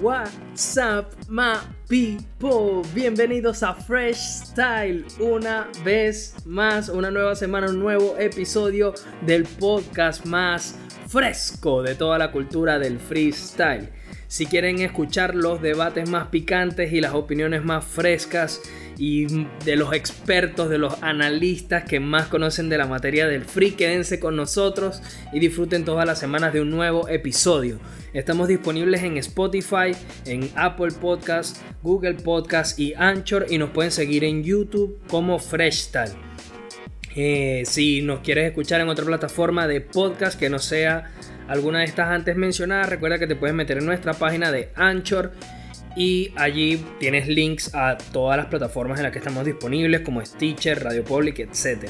What's up, my people? Bienvenidos a Fresh Style una vez más, una nueva semana, un nuevo episodio del podcast más fresco de toda la cultura del freestyle. Si quieren escuchar los debates más picantes y las opiniones más frescas y de los expertos, de los analistas que más conocen de la materia del free, quédense con nosotros y disfruten todas las semanas de un nuevo episodio. Estamos disponibles en Spotify, en Apple Podcast, Google Podcast y Anchor y nos pueden seguir en YouTube como Freshtal. Eh, si nos quieres escuchar en otra plataforma de podcast que no sea alguna de estas antes mencionadas, recuerda que te puedes meter en nuestra página de Anchor y allí tienes links a todas las plataformas en las que estamos disponibles como Stitcher, Radio Public, etc.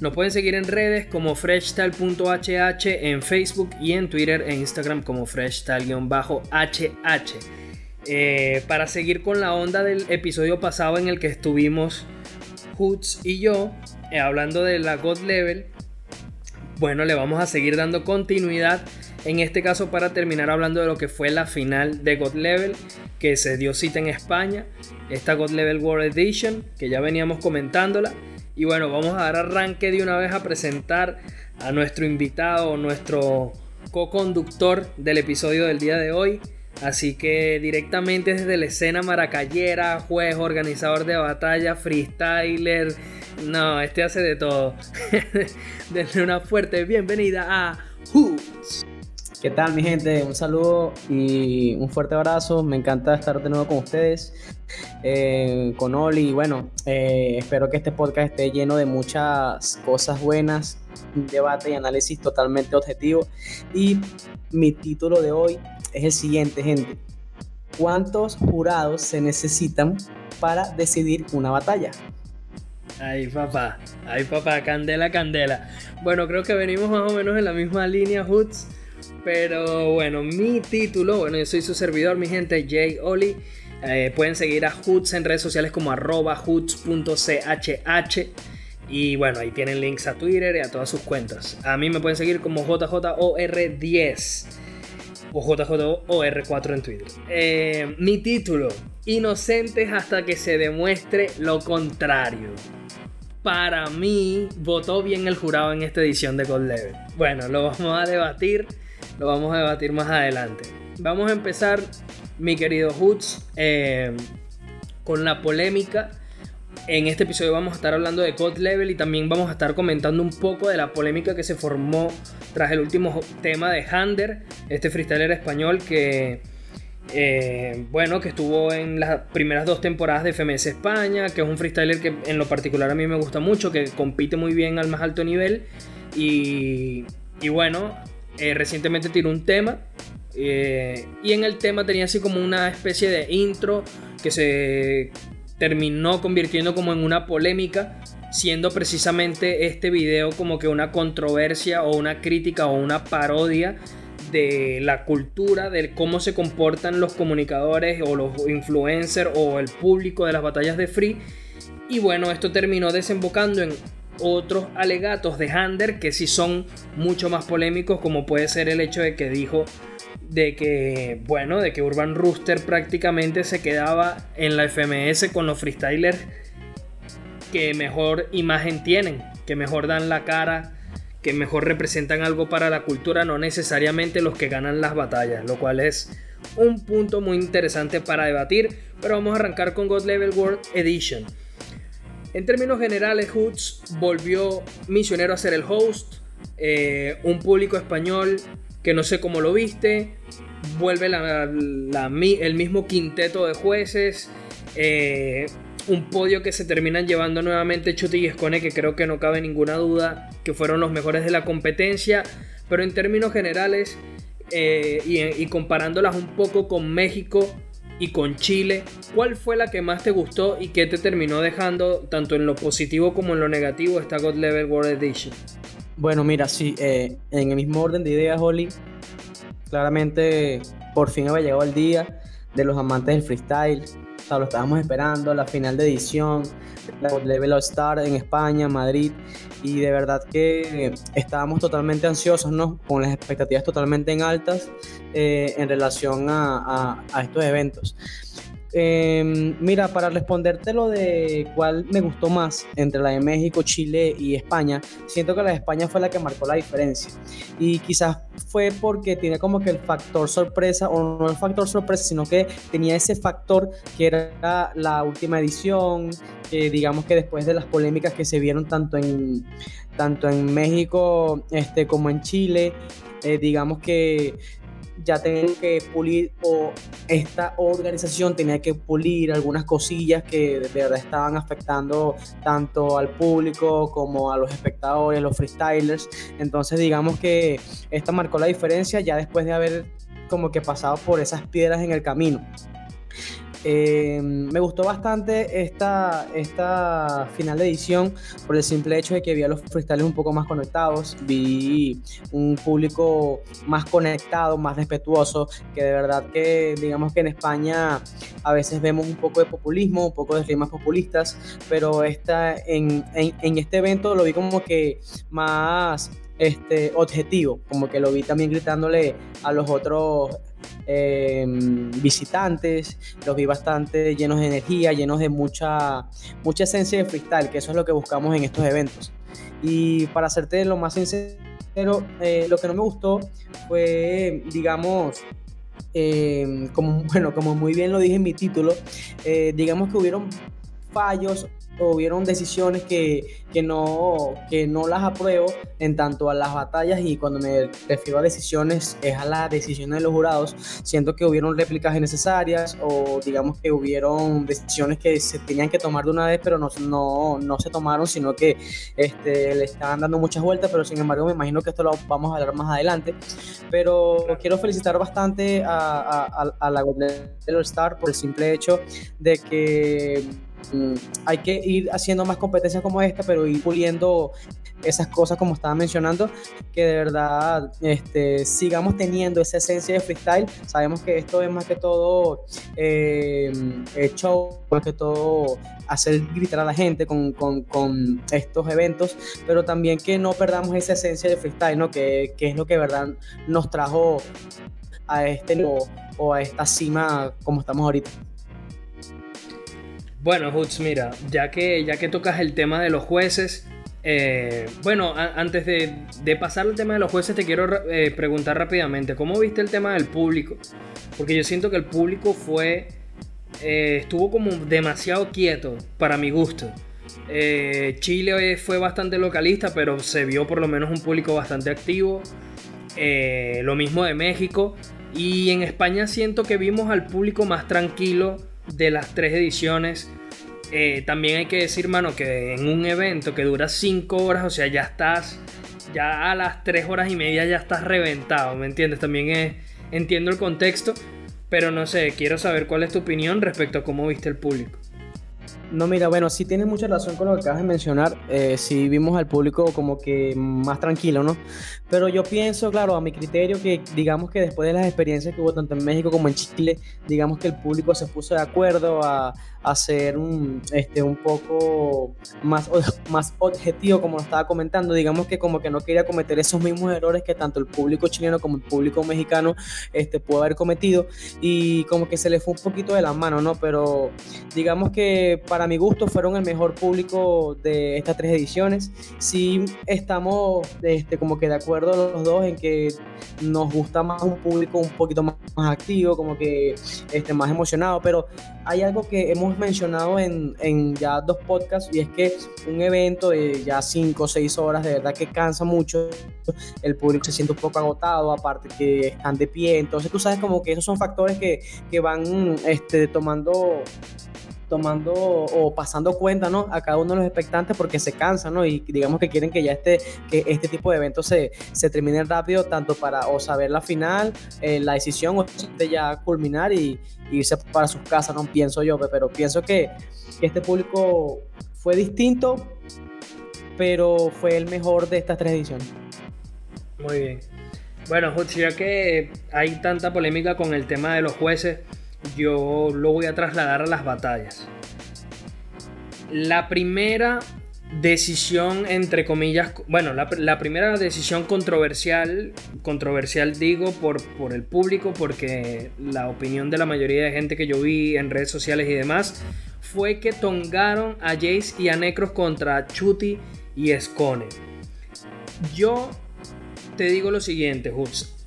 Nos pueden seguir en redes como freshtal.hh en Facebook y en Twitter e Instagram como freshtal-hh. Eh, para seguir con la onda del episodio pasado en el que estuvimos Hoots y yo eh, hablando de la God Level, bueno, le vamos a seguir dando continuidad. En este caso para terminar hablando de lo que fue la final de God Level que se dio cita en España, esta God Level World Edition que ya veníamos comentándola. Y bueno, vamos a dar arranque de una vez a presentar a nuestro invitado, nuestro co-conductor del episodio del día de hoy. Así que directamente desde la escena maracayera, juez, organizador de batalla, freestyler. No, este hace de todo. Denle una fuerte bienvenida a Hoots. ¿Qué tal mi gente? Un saludo y un fuerte abrazo. Me encanta estar de nuevo con ustedes, eh, con Oli. Bueno, eh, espero que este podcast esté lleno de muchas cosas buenas, un debate y análisis totalmente objetivo. Y mi título de hoy es el siguiente, gente. ¿Cuántos jurados se necesitan para decidir una batalla? Ay, papá, ay, papá, candela, candela. Bueno, creo que venimos más o menos en la misma línea, Hoots. Pero bueno, mi título, bueno, yo soy su servidor, mi gente, Jay Oli. Eh, pueden seguir a Hoots en redes sociales como arroba hoots.chh. Y bueno, ahí tienen links a Twitter y a todas sus cuentas. A mí me pueden seguir como JJOR10 o JJOR4 en Twitter. Eh, mi título, Inocentes hasta que se demuestre lo contrario. Para mí, votó bien el jurado en esta edición de Gold Level. Bueno, lo vamos a debatir lo vamos a debatir más adelante. Vamos a empezar, mi querido Hoots, eh, con la polémica. En este episodio vamos a estar hablando de God Level y también vamos a estar comentando un poco de la polémica que se formó tras el último tema de Hander, este freestyler español que, eh, bueno, que estuvo en las primeras dos temporadas de FMS España, que es un freestyler que en lo particular a mí me gusta mucho, que compite muy bien al más alto nivel y, y bueno, eh, recientemente tiró un tema eh, y en el tema tenía así como una especie de intro que se terminó convirtiendo como en una polémica, siendo precisamente este video como que una controversia o una crítica o una parodia de la cultura, de cómo se comportan los comunicadores o los influencers o el público de las batallas de Free. Y bueno, esto terminó desembocando en otros alegatos de Hander que sí son mucho más polémicos, como puede ser el hecho de que dijo de que, bueno, de que Urban Rooster prácticamente se quedaba en la FMS con los freestylers que mejor imagen tienen, que mejor dan la cara, que mejor representan algo para la cultura, no necesariamente los que ganan las batallas, lo cual es un punto muy interesante para debatir, pero vamos a arrancar con God Level World Edition. En términos generales, Hoots volvió misionero a ser el host. Eh, un público español que no sé cómo lo viste. Vuelve el mismo quinteto de jueces. Eh, un podio que se terminan llevando nuevamente Chuti y Escone, que creo que no cabe ninguna duda que fueron los mejores de la competencia. Pero en términos generales eh, y comparándolas un poco con México, y con Chile, ¿cuál fue la que más te gustó y qué te terminó dejando tanto en lo positivo como en lo negativo esta God Level World Edition? Bueno, mira, sí, eh, en el mismo orden de ideas, Oli, claramente por fin había llegado el día de los amantes del freestyle, o sea, lo estábamos esperando, la final de edición, la Level All Star en España, Madrid, y de verdad que estábamos totalmente ansiosos, ¿no? Con las expectativas totalmente en altas eh, en relación a, a estos eventos. Em, mira, para responderte lo de cuál me gustó más entre la de México, Chile y España, siento que la de España fue la que marcó la diferencia. Y quizás fue porque tiene como que el factor sorpresa, o no el factor sorpresa, sino que tenía ese factor que era la última edición, que digamos que después de las polémicas que se vieron tanto en, tanto en México este, como en Chile, eh, digamos que ya tenían que pulir o esta organización tenía que pulir algunas cosillas que de verdad estaban afectando tanto al público como a los espectadores, los freestylers. Entonces digamos que esta marcó la diferencia ya después de haber como que pasado por esas piedras en el camino. Eh, me gustó bastante esta, esta final de edición por el simple hecho de que vi a los freestyles un poco más conectados, vi un público más conectado, más respetuoso, que de verdad que digamos que en España a veces vemos un poco de populismo, un poco de rimas populistas, pero esta, en, en, en este evento lo vi como que más este, objetivo, como que lo vi también gritándole a los otros eh, visitantes, los vi bastante llenos de energía, llenos de mucha, mucha esencia de freestyle, que eso es lo que buscamos en estos eventos. Y para hacerte lo más sincero, eh, lo que no me gustó fue, digamos, eh, como, bueno, como muy bien lo dije en mi título, digamos que hubieron fallos hubieron decisiones que, que, no, que no las apruebo en tanto a las batallas y cuando me refiero a decisiones es a las decisiones de los jurados. Siento que hubieron réplicas innecesarias o digamos que hubieron decisiones que se tenían que tomar de una vez pero no, no, no se tomaron, sino que este, le estaban dando muchas vueltas, pero sin embargo me imagino que esto lo vamos a hablar más adelante. Pero quiero felicitar bastante a, a, a la All Star por el simple hecho de que hay que ir haciendo más competencias como esta, pero ir puliendo esas cosas como estaba mencionando, que de verdad este, sigamos teniendo esa esencia de freestyle. Sabemos que esto es más que todo eh, show, más que todo hacer gritar a la gente con, estos eventos, pero también que no perdamos esa esencia de freestyle, ¿no? que, es lo que de verdad nos trajo a este o a esta cima como estamos ahorita. Bueno, Hutz, mira, ya que, ya que tocas el tema de los jueces, eh, bueno, antes de, pasar al tema de los jueces, te quiero eh, preguntar rápidamente, ¿cómo viste el tema del público? Porque yo siento que el público fue, eh, estuvo como demasiado quieto para mi gusto. Chile fue bastante localista, pero se vio por lo menos un público bastante activo. lo mismo de México. Y en España siento que vimos al público más tranquilo de las tres ediciones. Eh, también hay que decir, mano, que en un evento que dura 5 horas, o sea, ya estás, ya a las 3 horas y media ya estás reventado, ¿me entiendes? También es, entiendo el contexto, pero no sé, quiero saber cuál es tu opinión respecto a cómo viste el público. No, mira, bueno, sí tienes mucha razón con lo que acabas de mencionar. Eh, sí vimos al público como que más tranquilo, ¿no? Pero yo pienso, claro, a mi criterio, que digamos que después de las experiencias que hubo tanto en México como en Chile, digamos que el público se puso de acuerdo a, ser un, este, un poco más, más objetivo, como lo estaba comentando. Digamos que como que no quería cometer esos mismos errores que tanto el público chileno como el público mexicano este, pudo haber cometido. Y como que se le fue un poquito de la mano, ¿no? Pero digamos que para mi gusto fueron el mejor público de estas tres ediciones. Sí estamos este, como que de acuerdo los dos en que nos gusta más un público un poquito más, activo, como que este, más emocionado, pero hay algo que hemos mencionado en, en, ya dos podcasts y es que un evento de ya cinco o seis horas de verdad que cansa mucho, el público se siente un poco agotado, aparte que están de pie, entonces tú sabes como que esos son factores que, que van este, tomando tomando o pasando cuenta ¿no? a cada uno de los expectantes porque se cansan ¿no? y digamos que quieren que ya este, que este tipo de eventos se, se terminen rápido tanto para o saber la final, eh, la decisión o ya culminar y, irse para sus casas, no pienso yo, pero pienso que, este público fue distinto, pero fue el mejor de estas tres ediciones. Muy bien. Bueno, ya que hay tanta polémica con el tema de los jueces, yo lo voy a trasladar a las batallas. La primera decisión, entre comillas, bueno, la, primera decisión controversial, controversial digo por, por el público, porque la opinión de la mayoría de gente que yo vi en redes sociales y demás, fue que tongaron a Jace y a Necros contra Chuti y Scone. Yo te digo lo siguiente, Hoods.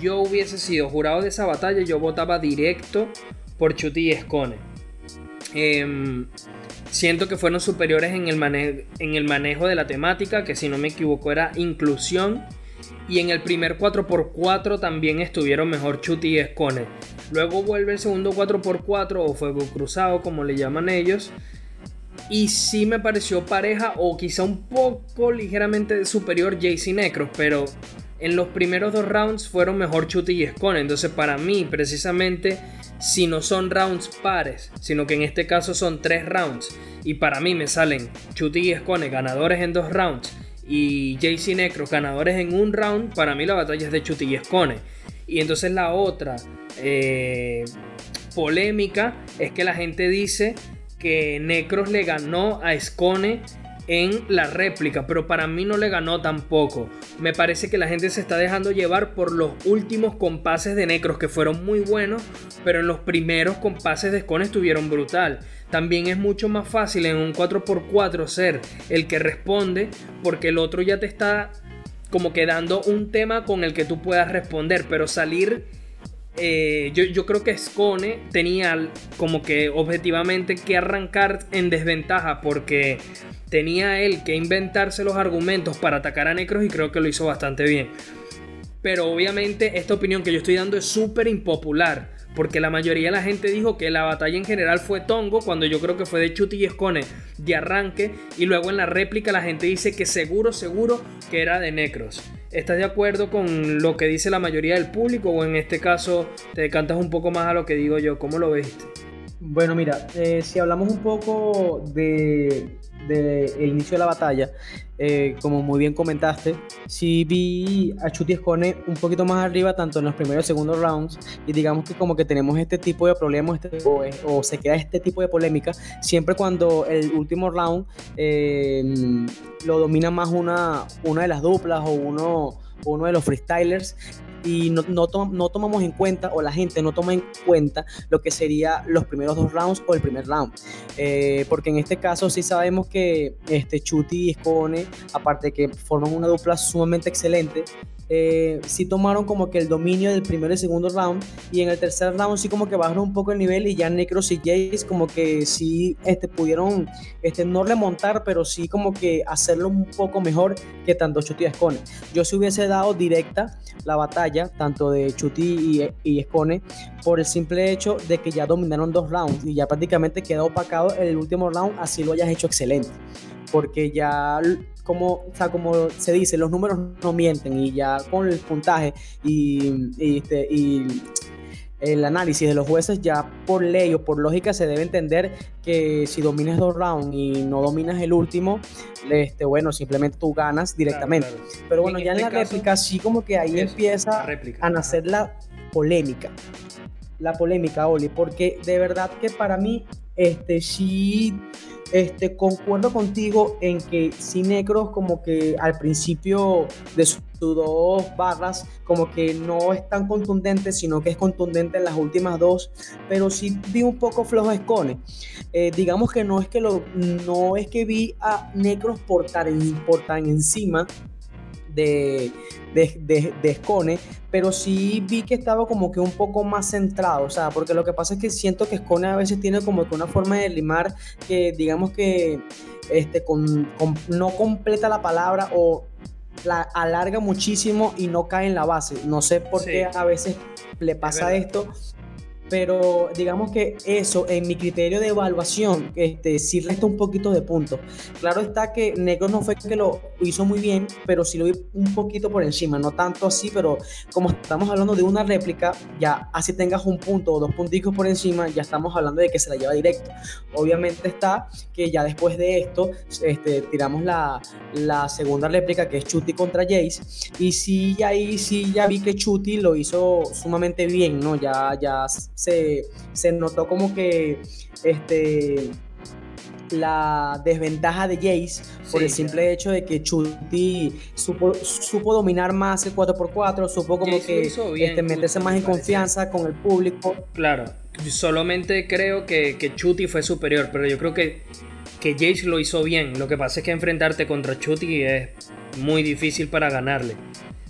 Yo hubiese sido jurado de esa batalla, yo votaba directo por Chuti y Scone. Em, siento que fueron superiores en el, manejo de la temática, que si no me equivoco era inclusión. Y en el primer 4x4 también estuvieron mejor Chuti y Scone. Luego vuelve el segundo 4x4 o Fuego Cruzado, como le llaman ellos. Y sí me pareció pareja o quizá un poco ligeramente superior Jayce Necros, pero en los primeros dos rounds fueron mejor Chuti y Scone. Entonces para mí, precisamente, si no son rounds pares, sino que en este caso son tres rounds, y para mí me salen Chuti y Scone ganadores en dos rounds, y JC Necros ganadores en un round, para mí la batalla es de Chuti y Scone. Y entonces la otra eh, polémica es que la gente dice que Necros le ganó a Scone en la réplica, pero para mí no le ganó tampoco. Me parece que la gente se está dejando llevar por los últimos compases de Necros que fueron muy buenos, pero en los primeros compases de Scone estuvieron brutal. También es mucho más fácil en un 4x4 ser el que responde porque el otro ya te está como que dando un tema con el que tú puedas responder, pero salir eh, yo, creo que Scone tenía como que objetivamente que arrancar en desventaja porque tenía él que inventarse los argumentos para atacar a Necros y creo que lo hizo bastante bien. Pero obviamente esta opinión que yo estoy dando es súper impopular porque la mayoría de la gente dijo que la batalla en general fue Tongo, cuando yo creo que fue de Chuti y Escone de arranque, y luego en la réplica la gente dice que seguro, seguro que era de Necros. ¿Estás de acuerdo con lo que dice la mayoría del público o en este caso te decantas un poco más a lo que digo yo? ¿Cómo lo ves? Bueno, mira, eh, si hablamos un poco de del inicio de la batalla, eh, como muy bien comentaste, sí vi a Chuti Escone un poquito más arriba, tanto en los primeros y segundos rounds, y digamos que como que tenemos este tipo de problemas este, o, se queda este tipo de polémica, siempre cuando el último round eh, lo domina más una, una de las duplas o uno, uno de los freestylers y no, no, tomamos en cuenta o la gente no toma en cuenta lo que sería los primeros dos rounds o el primer round. Eh, porque en este caso sí sabemos que este Chuti y Scone, aparte de que forman una dupla sumamente excelente, eh, sí tomaron como que el dominio del primer y segundo round y en el tercer round sí como que bajaron un poco el nivel y ya Necros y Jace como que sí este, pudieron este, no remontar pero sí como que hacerlo un poco mejor que tanto Chuti y Escone. Yo si hubiese dado directa la batalla tanto de Chuti y, y Escone por el simple hecho de que ya dominaron dos rounds y ya prácticamente quedó opacado el último round así lo hayas hecho excelente porque ya como, o sea, como se dice, los números no mienten y ya con el puntaje y, este, y el análisis de los jueces ya por ley o por lógica se debe entender que si dominas dos rounds y no dominas el último, este, bueno, simplemente tú ganas directamente. Pero bueno, ya en este la réplica sí como que ahí empieza a nacer la polémica. La polémica, Oli, porque de verdad que para mí, este sí este, concuerdo contigo en que Cinecros como que al principio de sus dos barras como que no es tan contundente, sino que es contundente en las últimas dos, pero sí vi un poco flojo Escone. Eh, digamos que no es que lo, no es que vi a Necros por por tan encima de, de, de, Scone, pero sí vi que estaba como que un poco más centrado, o sea, porque lo que pasa es que siento que Scone a veces tiene como que una forma de limar que digamos que este, con, no completa la palabra o la alarga muchísimo y no cae en la base. No sé por qué a veces le pasa esto, pero digamos que eso en mi criterio de evaluación este, sí resta un poquito de punto. Claro está que Negro no fue que lo hizo muy bien, pero sí lo vi un poquito por encima, no tanto así, pero como estamos hablando de una réplica, ya así tengas un punto o dos punticos por encima, ya estamos hablando de que se la lleva directo. Obviamente está que ya después de esto este, tiramos la, la segunda réplica que es Chuti contra Jace y sí, ahí sí ya vi que Chuti lo hizo sumamente bien, ¿no? Ya, ya se, se notó como que este la desventaja de Jace por el simple hecho de que Chuti supo, supo, dominar más el 4x4, supo como que este, meterse más en confianza con el público. Claro, solamente creo que, que Chuti fue superior, pero yo creo que, que Jace lo hizo bien. Lo que pasa es que enfrentarte contra Chuti es muy difícil para ganarle.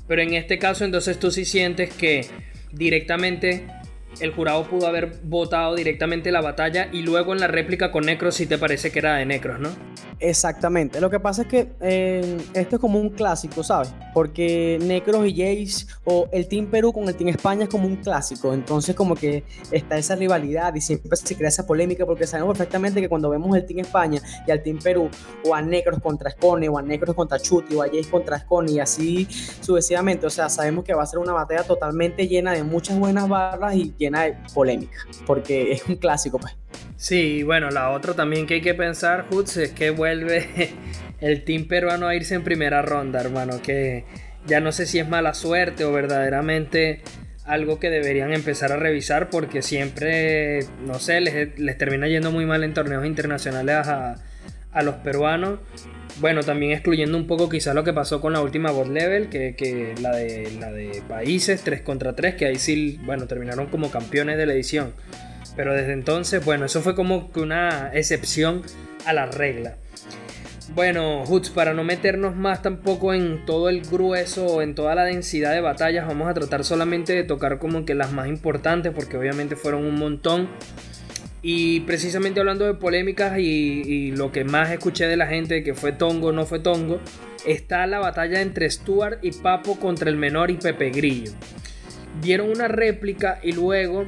Pero en este caso entonces tú sí sientes que directamente el jurado pudo haber votado directamente la batalla y luego en la réplica con Necros si te parece que era de Necros, ¿no? Exactamente. Lo que pasa es que eh, esto es como un clásico, ¿sabes? Porque Necros y Jace o el Team Perú con el Team España es como un clásico. Entonces como que está esa rivalidad y siempre se crea esa polémica porque sabemos perfectamente que cuando vemos el Team España y al Team Perú o a Necros contra Scone o a Necros contra Chuti o a Jace contra Scone y así sucesivamente, o sea, sabemos que va a ser una batalla totalmente llena de muchas buenas barras y llena de polémica porque es un clásico pues. Sí, bueno, la otra también que hay que pensar, Hutz, es que vuelve el team peruano a irse en primera ronda, hermano. Que ya no sé si es mala suerte o verdaderamente algo que deberían empezar a revisar porque siempre, no sé, les, termina yendo muy mal en torneos internacionales a, los peruanos. Bueno, también excluyendo un poco quizás lo que pasó con la última bot level, que, que, la, de, la de países 3 contra 3, que ahí sí, bueno, terminaron como campeones de la edición. Pero desde entonces, bueno, eso fue como que una excepción a la regla. Bueno, Hoots, para no meternos más tampoco en todo el grueso o en toda la densidad de batallas, vamos a tratar solamente de tocar como que las más importantes, porque obviamente fueron un montón. Y precisamente hablando de polémicas y, lo que más escuché de la gente, que fue Tongo no fue Tongo, está la batalla entre Stuart y Papo contra el menor y Pepe Grillo. Dieron una réplica y luego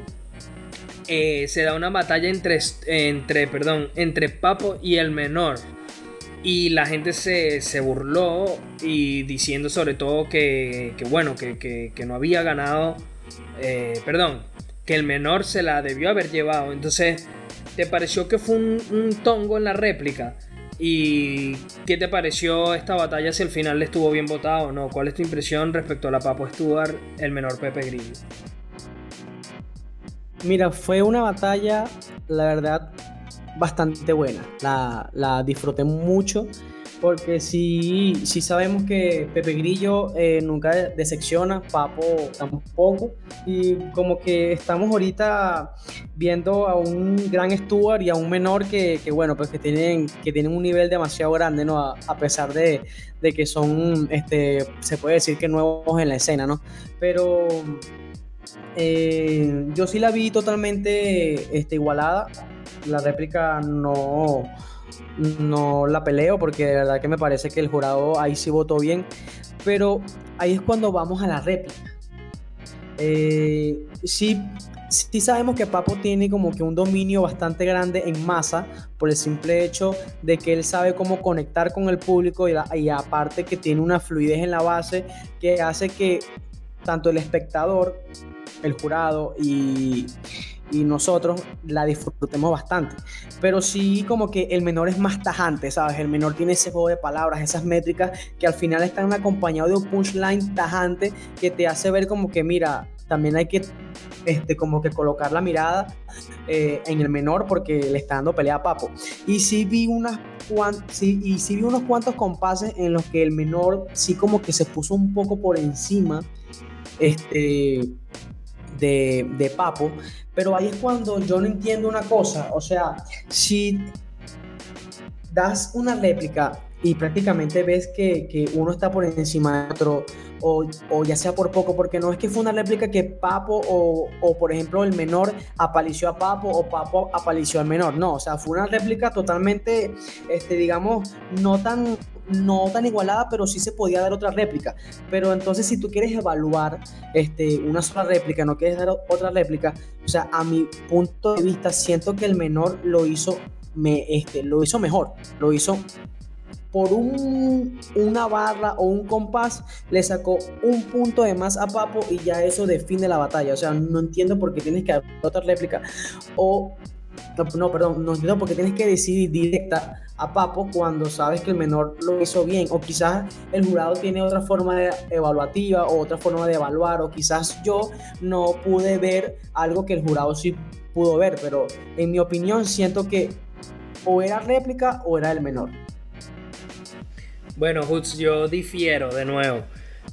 eh, se da una batalla entre, entre, perdón, entre Papo y el menor. Y la gente se, burló y diciendo sobre todo que, bueno, que, no había ganado, eh, perdón, que el menor se la debió haber llevado. Entonces, ¿te pareció que fue un, tongo en la réplica? ¿Y qué te pareció esta batalla si al final le estuvo bien votado o no? ¿Cuál es tu impresión respecto a la Papo Stuart, el menor Pepe Grillo? Mira, fue una batalla, la verdad, bastante buena. La, disfruté mucho porque sí, sí sabemos que Pepe Grillo eh, nunca decepciona, Papo tampoco, y como que estamos ahorita viendo a un gran Stuart y a un menor que, bueno, pues que tienen, que tienen un nivel demasiado grande, ¿no? A, pesar de, de, que son, este, se puede decir que nuevos en la escena, ¿no? Pero eh, yo sí la vi totalmente este, igualada. La réplica no, no la peleo porque de verdad que me parece que el jurado ahí sí votó bien. Pero ahí es cuando vamos a la réplica. Eh, sí, sí sabemos que Papo tiene como que un dominio bastante grande en masa por el simple hecho de que él sabe cómo conectar con el público y, y aparte que tiene una fluidez en la base que hace que tanto el espectador el jurado y, nosotros la disfrutemos bastante. Pero sí como que el menor es más tajante, ¿sabes? El menor tiene ese juego de palabras, esas métricas que al final están acompañados de un punchline tajante que te hace ver como que, mira, también hay que este, como que colocar la mirada eh, en el menor porque le está dando pelea a Papo. Y sí vi unas sí, y sí vi unos cuantos compases en los que el menor sí como que se puso un poco por encima este, de, Papo, pero ahí es cuando yo no entiendo una cosa, o sea, si das una réplica y prácticamente ves que, uno está por encima de otro, o, ya sea por poco, porque no es que fue una réplica que Papo o, o, por ejemplo el menor apalició a Papo o Papo apalició al menor, no, o sea, fue una réplica totalmente, este, digamos, no tan no tan igualada, pero sí se podía dar otra réplica. Pero entonces si tú quieres evaluar este, una sola réplica, no quieres dar otra réplica, o sea, a mi punto de vista siento que el menor lo hizo, me, este, lo hizo mejor, lo hizo por un, una barra o un compás le sacó un punto de más a Papo y ya eso define la batalla. O sea, no entiendo por qué tienes que dar otra réplica. O no, perdón, no entiendo por qué tienes que decidir directa a Papo cuando sabes que el menor lo hizo bien. O quizás el jurado tiene otra forma de evaluativa o otra forma de evaluar. O quizás yo no pude ver algo que el jurado sí pudo ver. Pero en mi opinión siento que o era réplica o era el menor. Bueno, Hutz, yo difiero de nuevo.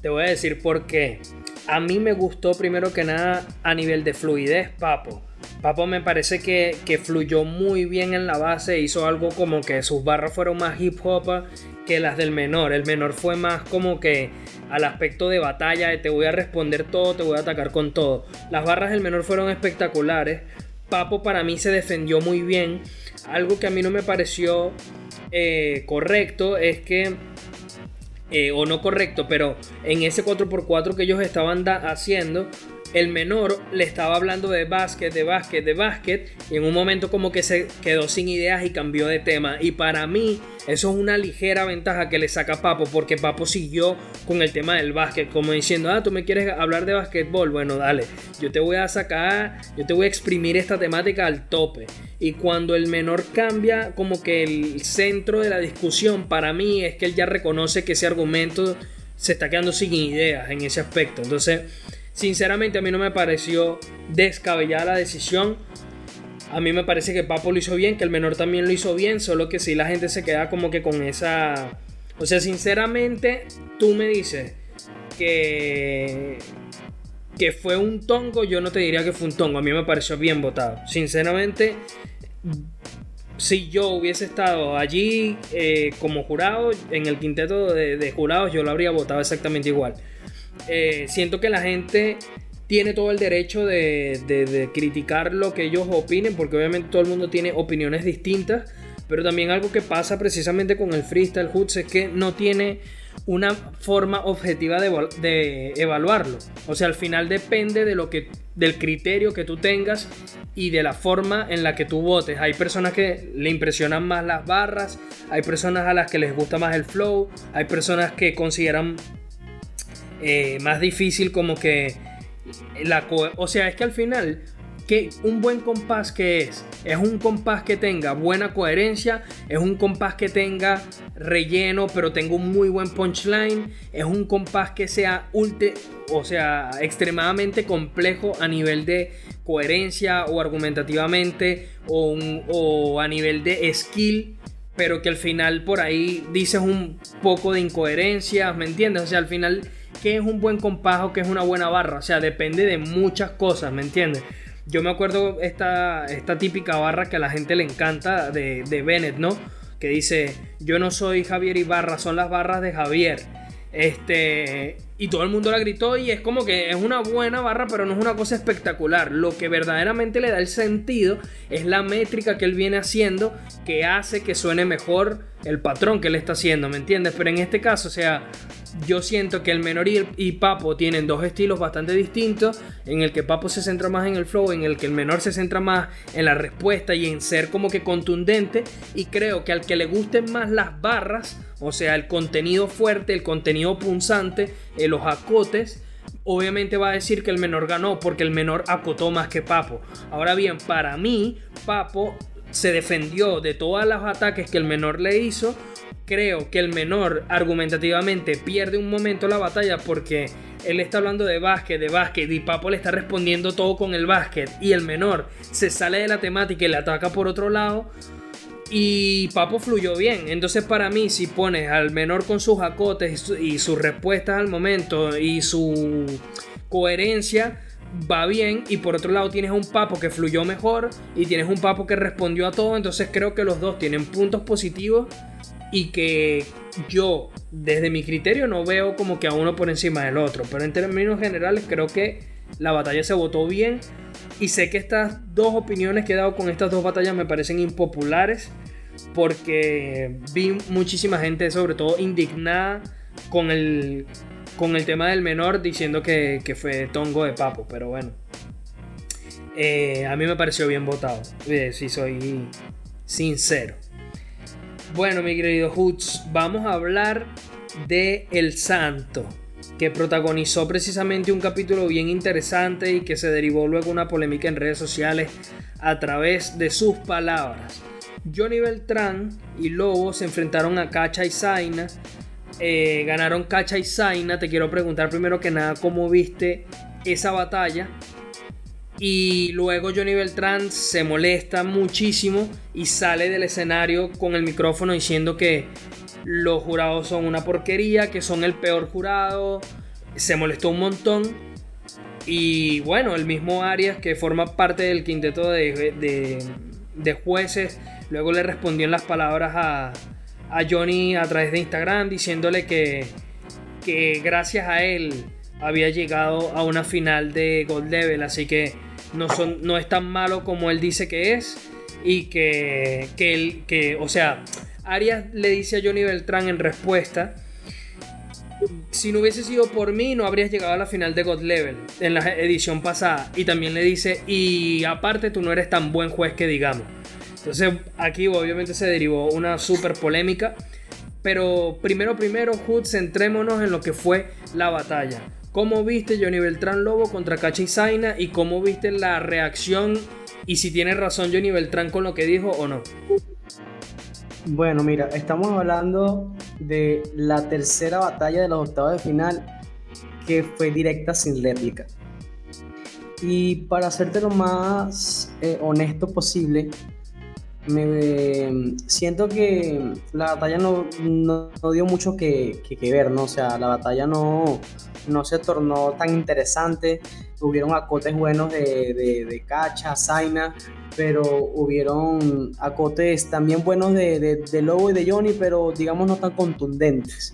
Te voy a decir por qué. A mí me gustó primero que nada a nivel de fluidez, Papo. Papo me parece que, fluyó muy bien en la base, hizo algo como que sus barras fueron más hip hop que las del menor. El menor fue más como que al aspecto de batalla, de te voy a responder todo, te voy a atacar con todo. Las barras del menor fueron espectaculares. Papo para mí se defendió muy bien. Algo que a mí no me pareció eh, correcto es que eh, o no correcto, pero en ese 4x4 que ellos estaban haciendo, el menor le estaba hablando de básquet, de básquet, de básquet, y en un momento como que se quedó sin ideas y cambió de tema. Y para mí eso es una ligera ventaja que le saca Papo, porque Papo siguió con el tema del básquet, como diciendo, ah, tú me quieres hablar de básquetbol, bueno, dale, yo te voy a sacar, yo te voy a exprimir esta temática al tope. Y cuando el menor cambia, como que el centro de la discusión para mí es que él ya reconoce que ese argumento se está quedando sin ideas en ese aspecto. Entonces Sinceramente a mí no me pareció descabellada la decisión. A mí me parece que Papo lo hizo bien, que el menor también lo hizo bien, solo que si la gente se queda como que con esa... O sea, sinceramente, tú me dices que que fue un tongo, yo no te diría que fue un tongo. A mí me pareció bien votado. Sinceramente, si yo hubiese estado allí eh, como jurado, en el quinteto de, jurados, yo lo habría votado exactamente igual. Eh, siento que la gente tiene todo el derecho de, criticar lo que ellos opinen, porque obviamente todo el mundo tiene opiniones distintas, pero también algo que pasa precisamente con el freestyle hoods es que no tiene una forma objetiva de, evaluarlo. O sea, al final depende de lo que, del criterio que tú tengas y de la forma en la que tú votes. Hay personas que le impresionan más las barras, hay personas a las que les gusta más el flow, hay personas que consideran eh, más difícil como que la o sea es que al final que un buen compás que es es un compás que tenga buena coherencia es un compás que tenga relleno pero tenga un muy buen punchline es un compás que sea ultra, o sea extremadamente complejo a nivel de coherencia o argumentativamente o, o a nivel de skill pero que al final por ahí dices un poco de incoherencia, ¿me entiendes? O sea, al final qué es un buen compás o qué es una buena barra. O sea, depende de muchas cosas, ¿me entiendes? Yo me acuerdo esta, esta típica barra que a la gente le encanta de, de Bennett, ¿no? Que dice, yo no soy Javier Ibarra, son las barras de Javier. Este, y todo el mundo la gritó y es como que es una buena barra, pero no es una cosa espectacular. Lo que verdaderamente le da el sentido es la métrica que él viene haciendo que hace que suene mejor el patrón que él está haciendo, ¿me entiendes? Pero en este caso, o sea, yo siento que el menor y, Papo tienen dos estilos bastante distintos, en el que Papo se centra más en el flow, en el que el menor se centra más en la respuesta y en ser como que contundente, y creo que al que le gusten más las barras, o sea, el contenido fuerte, el contenido punzante, eh, los acotes, obviamente va a decir que el menor ganó porque el menor acotó más que Papo. Ahora bien, para mí, Papo se defendió de todos los ataques que el menor le hizo creo que el menor argumentativamente pierde un momento la batalla porque él está hablando de básquet, de básquet y Papo le está respondiendo todo con el básquet y el menor se sale de la temática y le ataca por otro lado y Papo fluyó bien. Entonces para mí si pones al menor con sus acotes y sus respuestas al momento y su coherencia va bien y por otro lado tienes un papo que fluyó mejor y tienes un papo que respondió a todo entonces creo que los dos tienen puntos positivos y que yo desde mi criterio no veo como que a uno por encima del otro, pero en términos generales creo que la batalla se votó bien y sé que estas dos opiniones que he dado con estas dos batallas me parecen impopulares porque vi muchísima gente sobre todo indignada con el, con el tema del menor diciendo que, fue tongo de papo, pero bueno. Eh, a mí me pareció bien votado, eh, si soy sincero. Bueno, mi querido Hoots, vamos a hablar de El Santo. que protagonizó precisamente un capítulo bien interesante y que se derivó luego una polémica en redes sociales a través de sus palabras. Johnny Beltrán y Lobo se enfrentaron a Cacha y Zaina. Eh, ganaron Cacha y Zaina. Te quiero preguntar primero que nada cómo viste esa batalla. Y luego Johnny Beltrán se molesta muchísimo y sale del escenario con el micrófono diciendo que los jurados son una porquería, que son el peor jurado, se molestó un montón. Y bueno, el mismo Arias, que forma parte del quinteto de, jueces, luego le respondió en las palabras a, Johnny a través de Instagram diciéndole que, que gracias a él había llegado a una final de Gold Level, así que no, son, no es tan malo como él dice que es y que, que, él, que o sea, Arias le dice a Johnny Beltrán en respuesta, si no hubiese sido por mí no habrías llegado a la final de God Level en la edición pasada. Y también le dice, y aparte tú no eres tan buen juez que digamos. Entonces aquí obviamente se derivó una súper polémica. Pero primero, primero, Hood, centrémonos en lo que fue la batalla. ¿Cómo viste Johnny Beltrán Lobo contra Cachi Zaina? ¿Y cómo viste la reacción? Y si tiene razón Johnny Beltrán con lo que dijo o no. Bueno, mira, estamos hablando de la tercera batalla de los octavos de final que fue directa sin réplica. Y para hacerte lo más eh, honesto posible, me siento que la batalla no, dio mucho que, ver, ¿no? O sea, la batalla no, no se tornó tan interesante. Hubieron acotes buenos de, de, de Cacha, Zaina, pero hubieron acotes también buenos de, de, Lobo y de Johnny, pero digamos no tan contundentes.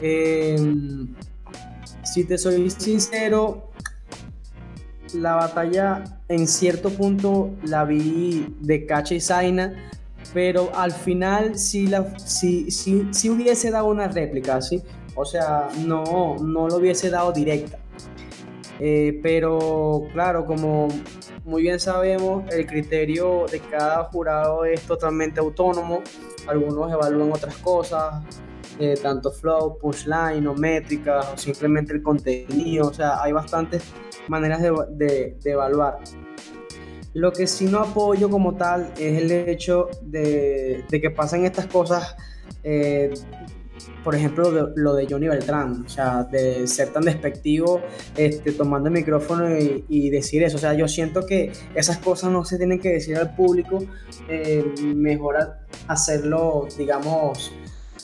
Em, si te soy sincero, la batalla en cierto punto la vi de Cacha y Zaina, pero al final sí, la, hubiese dado una réplica, ¿sí? O sea, no, no lo hubiese dado directa. Eh, pero claro, como muy bien sabemos, el criterio de cada jurado es totalmente autónomo. Algunos evalúan otras cosas, eh, tanto flow, punchline o métricas, o simplemente el contenido. O sea, hay bastantes maneras de, evaluar. Lo que sí no apoyo como tal es el hecho de, que pasen estas cosas eh, por ejemplo, lo de Johnny Beltrán, o sea, de ser tan despectivo, este, tomando el micrófono y, decir eso. O sea, yo siento que esas cosas no se tienen que decir al público, eh, mejor hacerlo, digamos,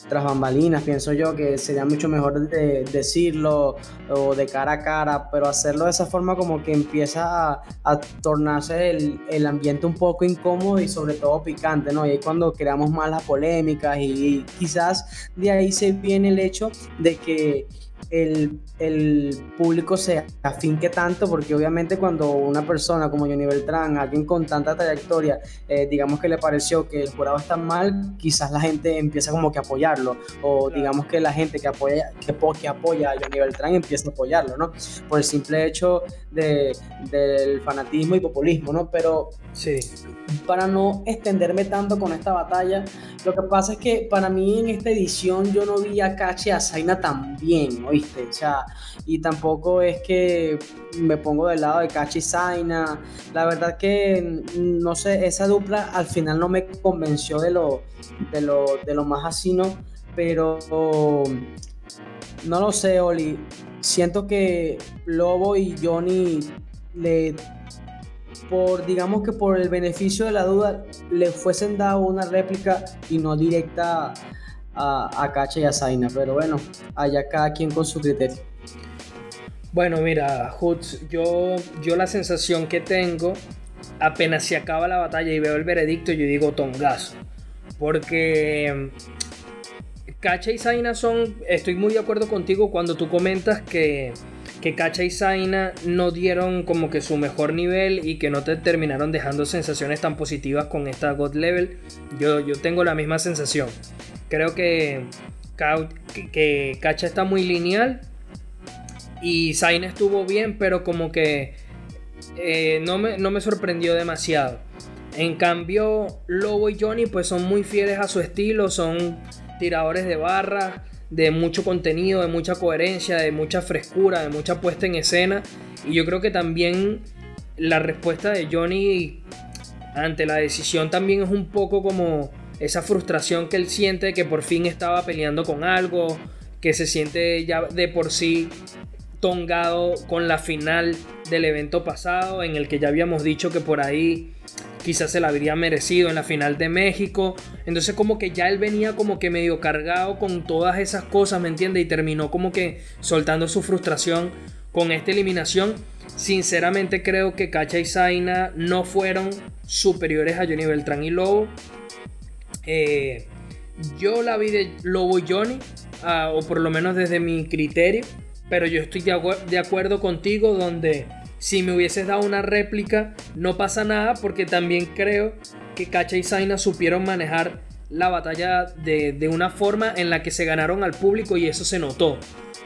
tras bambalinas, pienso yo que sería mucho mejor de decirlo o de cara a cara, pero hacerlo de esa forma como que empieza a, tornarse el, el, ambiente un poco incómodo y sobre todo picante, ¿no? Y ahí cuando creamos malas polémicas y quizás de ahí se viene el hecho de que el, el, público se afinque tanto, porque obviamente cuando una persona como Johnny Beltrán, alguien con tanta trayectoria, eh, digamos que le pareció que el jurado está mal, quizás la gente empieza como que a apoyarlo, o digamos que la gente que apoya, que, que apoya a Johnny Beltrán empieza a apoyarlo, ¿no? Por el simple hecho de, del fanatismo y populismo, ¿no? Pero sí. para no extenderme tanto con esta batalla, lo que pasa es que para mí en esta edición yo no vi a Cache y a Zaina tan bien, ¿oíste? O sea, y tampoco es que me pongo del lado de Cachi Zaina. La verdad que, no sé, esa dupla al final no me convenció de lo, de lo, de lo más asino, pero no lo sé, Oli. Siento que Lobo y Johnny le por digamos que por el beneficio de la duda le fuesen dado una réplica y no directa a, a Cacha y a Zaina, pero bueno, allá cada quien con su criterio. Bueno, mira, Hutz, yo, yo la sensación que tengo, apenas se acaba la batalla y veo el veredicto, yo digo tongazo. Porque Cacha y Zaina son, estoy muy de acuerdo contigo cuando tú comentas que, que Cacha y Zaina no dieron como que su mejor nivel y que no te terminaron dejando sensaciones tan positivas con esta God Level. Yo, yo tengo la misma sensación. Creo que, que, Cacha está muy lineal y Zaina estuvo bien, pero como que eh, no, me, no me sorprendió demasiado. En cambio, Lobo y Johnny pues son muy fieles a su estilo, son tiradores de barra, de mucho contenido, de mucha coherencia, de mucha frescura, de mucha puesta en escena. Y yo creo que también la respuesta de Johnny ante la decisión también es un poco como esa frustración que él siente de que por fin estaba peleando con algo, que se siente ya de por sí tongado con la final del evento pasado, en el que ya habíamos dicho que por ahí quizás se la habría merecido en la final de México. Entonces como que ya él venía como que medio cargado con todas esas cosas, ¿me entiende? Y terminó como que soltando su frustración con esta eliminación. Sinceramente creo que Cacha y Zaina no fueron superiores a Johnny Beltrán y Lobo. Eh, yo la vi de Lobo y Johnny, ah, o por lo menos desde mi criterio. Pero yo estoy de, acuerdo contigo donde si me hubieses dado una réplica no pasa nada porque también creo que Cacha y Zaina supieron manejar la batalla de, una forma en la que se ganaron al público y eso se notó.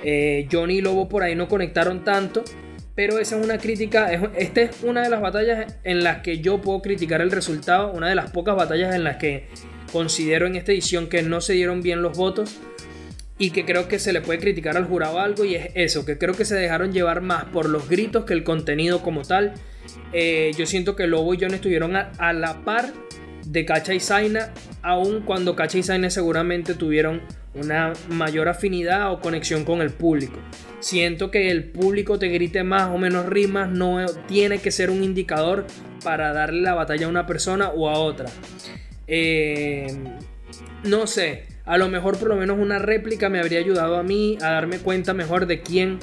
Eh, Johnny y Lobo por ahí no conectaron tanto, pero esa es una crítica, esta es una de las batallas en las que yo puedo criticar el resultado, una de las pocas batallas en las que considero en esta edición que no se dieron bien los votos y que creo que se le puede criticar al jurado algo y es eso, que creo que se dejaron llevar más por los gritos que el contenido como tal. Eh, yo siento que Lobo y John estuvieron a, la par de Cacha y Zaina, aun cuando Cacha y Zaina seguramente tuvieron una mayor afinidad o conexión con el público. Siento que el público te grite más o menos rimas no tiene que ser un indicador para darle la batalla a una persona o a otra. Eh, no sé, a lo mejor por lo menos una réplica me habría ayudado a mí a darme cuenta mejor de quién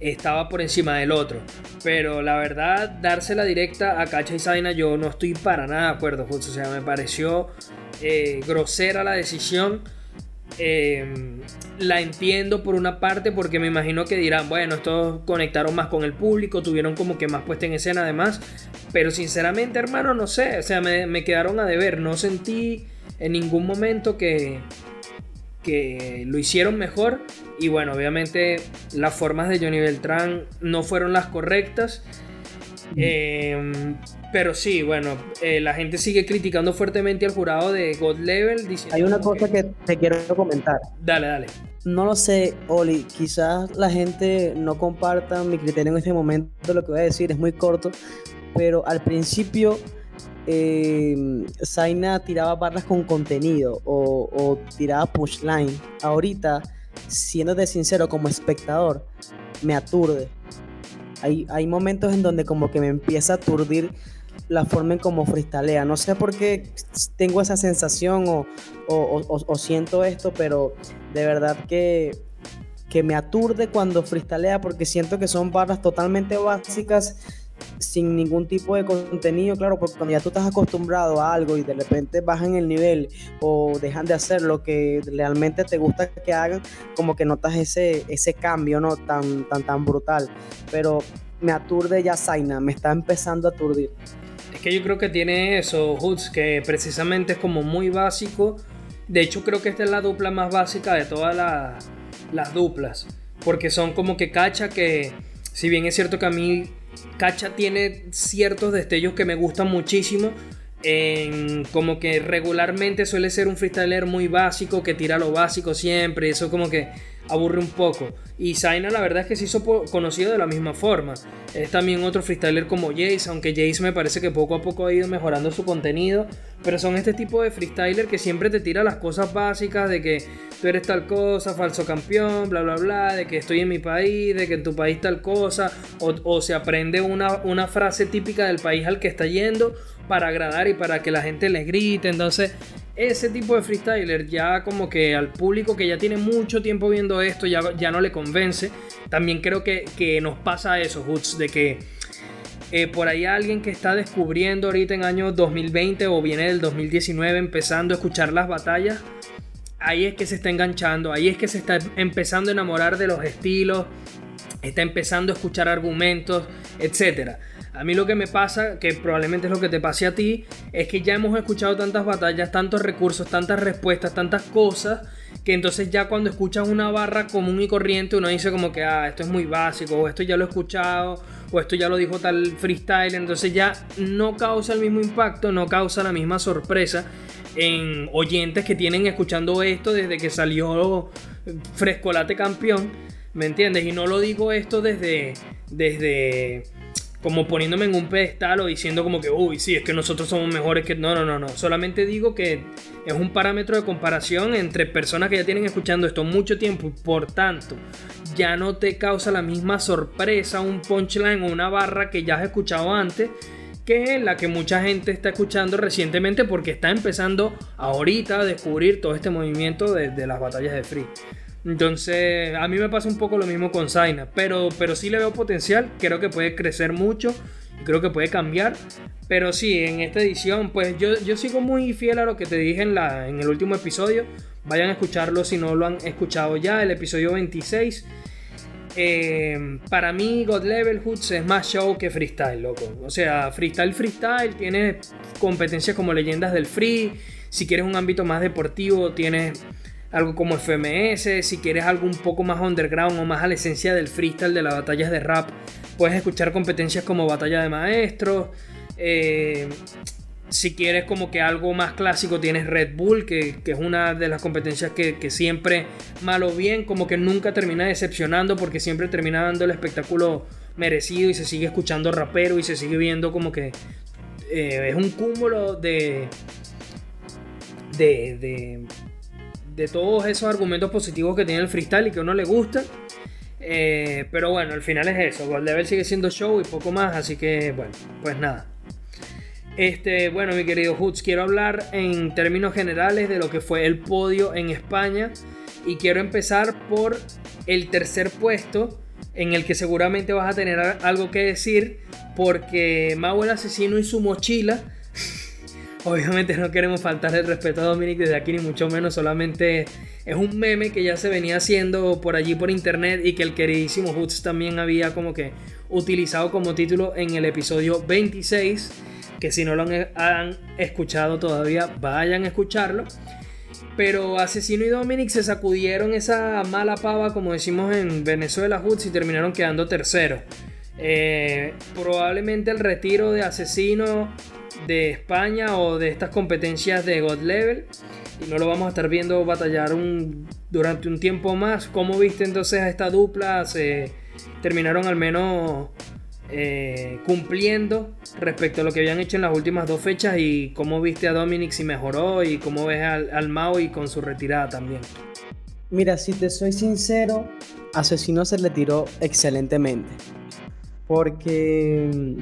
estaba por encima del otro. Pero la verdad, dársela directa a Cacha y Zaina, yo no estoy para nada de acuerdo, O sea, me pareció eh, grosera la decisión. Em, la entiendo por una parte porque me imagino que dirán, bueno, estos conectaron más con el público, tuvieron como que más puesta en escena además. Pero sinceramente, hermano, no sé, o sea, me, me quedaron a deber, no sentí en ningún momento que, que lo hicieron mejor. Y bueno, obviamente las formas de Johnny Beltrán no fueron las correctas. Em, pero sí, bueno, eh, la gente sigue criticando fuertemente al jurado de God Level. Hay una cosa que... te quiero comentar. Dale, dale. No lo sé, Oli. Quizás la gente no comparta mi criterio en este momento. Lo que voy a decir es muy corto. Pero al principio eh, Zaina tiraba barras con contenido o, o tiraba pushline. Ahorita, siéndote sincero como espectador, me aturde. Hay, hay momentos en donde como que me empieza a aturdir la forma en como freestalea. No sé por qué tengo esa sensación o, o, siento esto, pero de verdad que, que me aturde cuando freestalea porque siento que son barras totalmente básicas sin ningún tipo de contenido, claro, porque cuando ya tú estás acostumbrado a algo y de repente bajan el nivel o dejan de hacer lo que realmente te gusta que hagan, como que notas ese, ese cambio, ¿no? Tan, tan, tan brutal. Pero me aturde ya Zaina, me está empezando a aturdir. Es que yo creo que tiene eso, Hoods, que precisamente es como muy básico. De hecho, creo que esta es la dupla más básica de todas las duplas. Porque son como que cacha que, si bien es cierto que a mí Cacha tiene ciertos destellos que me gustan muchísimo. En, como que regularmente suele ser un freestyler muy básico que tira lo básico siempre. Eso como que aburre un poco. Y Zaina la verdad es que se hizo conocido de la misma forma. Es también otro freestyler como Jace, aunque Jace me parece que poco a poco ha ido mejorando su contenido. Pero son este tipo de freestyler que siempre te tira las cosas básicas de que tú eres tal cosa, falso campeón, bla bla bla, de que estoy en mi país, de que en tu país tal cosa. O, se aprende una, una frase típica del país al que está yendo para agradar y para que la gente le grite. Entonces ese tipo de freestyler ya como que al público que ya tiene mucho tiempo viendo esto ya, ya no le convence. También creo que, nos pasa eso, Hoots, de que eh, por ahí alguien que está descubriendo ahorita en año 2020 o viene del 2019 empezando a escuchar las batallas, ahí es que se está enganchando, ahí es que se está empezando a enamorar de los estilos, está empezando a escuchar argumentos, etcétera. A mí lo que me pasa, que probablemente es lo que te pase a ti, es que ya hemos escuchado tantas batallas, tantos recursos, tantas respuestas, tantas cosas, que entonces ya cuando escuchas una barra común y corriente uno dice como que, ah, esto es muy básico, o esto ya lo he escuchado, o esto ya lo dijo tal freestyle, entonces ya no causa el mismo impacto, no causa la misma sorpresa. en oyentes que tienen escuchando esto desde que salió Frescolate campeón, ¿me entiendes? Y no lo digo esto desde, desde como poniéndome en un pedestal o diciendo como que, uy, sí, es que nosotros somos mejores que... No, no, no, no. Solamente digo que es un parámetro de comparación entre personas que ya tienen escuchando esto mucho tiempo por tanto ya no te causa la misma sorpresa un punchline o una barra que ya has escuchado antes que la que mucha gente está escuchando recientemente porque está empezando ahorita a descubrir todo este movimiento de, de las batallas de Free. Entonces, a mí me pasa un poco lo mismo con Zaina, pero, pero sí le veo potencial, creo que puede crecer mucho, creo que puede cambiar, pero sí, en esta edición, pues yo, yo sigo muy fiel a lo que te dije en, la, en el último episodio, vayan a escucharlo si no lo han escuchado ya, el episodio 26. Eh, para mí, God Level Hoods es más show que freestyle, loco. O sea, freestyle, freestyle, tiene competencias como leyendas del free. Si quieres un ámbito más deportivo, tienes algo como FMS, si quieres algo un poco más underground o más a la esencia del freestyle de las batallas de rap, puedes escuchar competencias como Batalla de Maestros. Eh, si quieres como que algo más clásico tienes Red Bull, que, es una de las competencias que, siempre, mal o bien, como que nunca termina decepcionando porque siempre termina dando el espectáculo merecido y se sigue escuchando rapero y se sigue viendo como que eh, es un cúmulo de, de de todos esos argumentos positivos que tiene el freestyle y que a uno le gusta. Eh, pero bueno, al final es eso. Gold Level sigue siendo show y poco más. Así que bueno, pues nada. Este, bueno, mi querido Hoods, quiero hablar en términos generales de lo que fue el podio en España. Y quiero empezar por el tercer puesto, en el que seguramente vas a tener algo que decir, porque Mau el asesino y su mochila Obviamente no queremos faltar el respeto a Dominic desde aquí, ni mucho menos, solamente es un meme que ya se venía haciendo por allí por internet y que el queridísimo Hoots también había como que utilizado como título en el episodio 26, que si no lo han, escuchado todavía, vayan a escucharlo. Pero Asesino y Dominic se sacudieron esa mala pava, como decimos en Venezuela Hoots, y terminaron quedando tercero. Eh, probablemente el retiro de Asesino de España o de estas competencias de God Level. Y no lo vamos a estar viendo batallar un, durante un tiempo más. ¿Cómo viste entonces a esta dupla? Se terminaron al menos eh, cumpliendo respecto a lo que habían hecho en las últimas dos fechas. ¿Y cómo viste a Dominic si mejoró? ¿Y cómo ves al, al Mao y con su retirada también? Mira, si te soy sincero, Asesino se le tiró excelentemente. Porque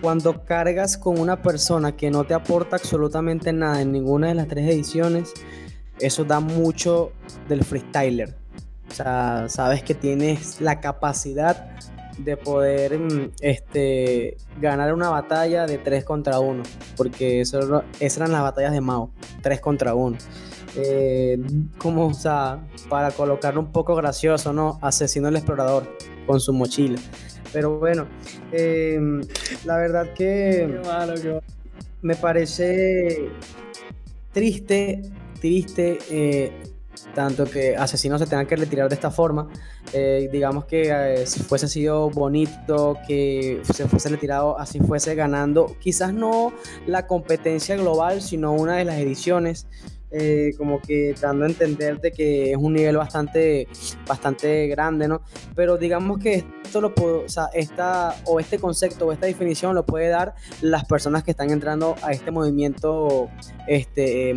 cuando cargas con una persona que no te aporta absolutamente nada en ninguna de las tres ediciones, eso da mucho del freestyler. O sea, sabes que tienes la capacidad de poder mm, este, ganar una batalla de 3 contra 1, porque esas eran las batallas de Mao, 3 contra 1. Eh, como, o sea, para colocarlo un poco gracioso, ¿no? Asesino el explorador con su mochila. Pero bueno, em, la verdad que me parece triste, triste, eh, tanto que Asesino se tenga que retirar de esta forma. Eh, digamos que eh, si fuese sido bonito, que se fuese retirado, así fuese ganando, quizás no la competencia global, sino una de las ediciones. Eh, como que dando a entender de que es un nivel bastante, bastante grande, ¿no? Pero digamos que esto lo puedo, o sea, esta, o este concepto o esta definición lo puede dar las personas que están entrando a este movimiento este,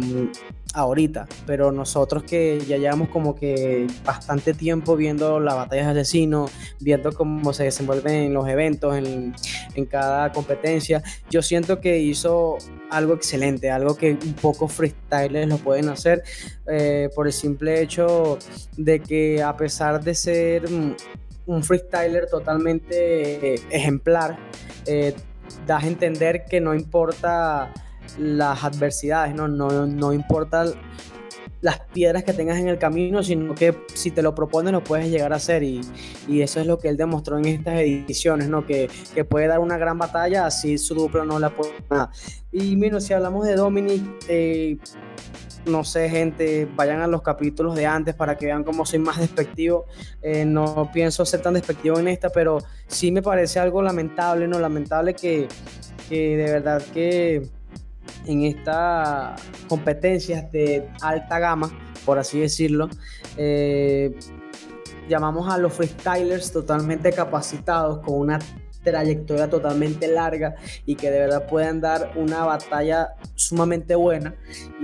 ahorita, pero nosotros que ya llevamos como que bastante tiempo viendo las batallas de asesinos, viendo cómo se desenvuelven los eventos, en, en, cada competencia, yo siento que hizo algo excelente, algo que un poco freestylers lo pueden hacer eh, por el simple hecho de que a pesar de ser un freestyler totalmente ejemplar, eh, das a entender que no importa las adversidades, ¿no? No, no importa las piedras que tengas en el camino, sino que si te lo propones lo puedes llegar a hacer y, y eso es lo que él demostró en estas ediciones, ¿no? Que, que, puede dar una gran batalla, así su dupla no la puede nada. Y bueno, si hablamos de Dominic, eh, no sé, gente, vayan a los capítulos de antes para que vean cómo soy más despectivo. Eh, no pienso ser tan despectivo en esta, pero sí me parece algo lamentable, ¿no? Lamentable que, que de verdad que en estas competencias de alta gama, por así decirlo, eh, llamamos a los freestylers totalmente capacitados con una trayectoria totalmente larga y que de verdad pueden dar una batalla sumamente buena.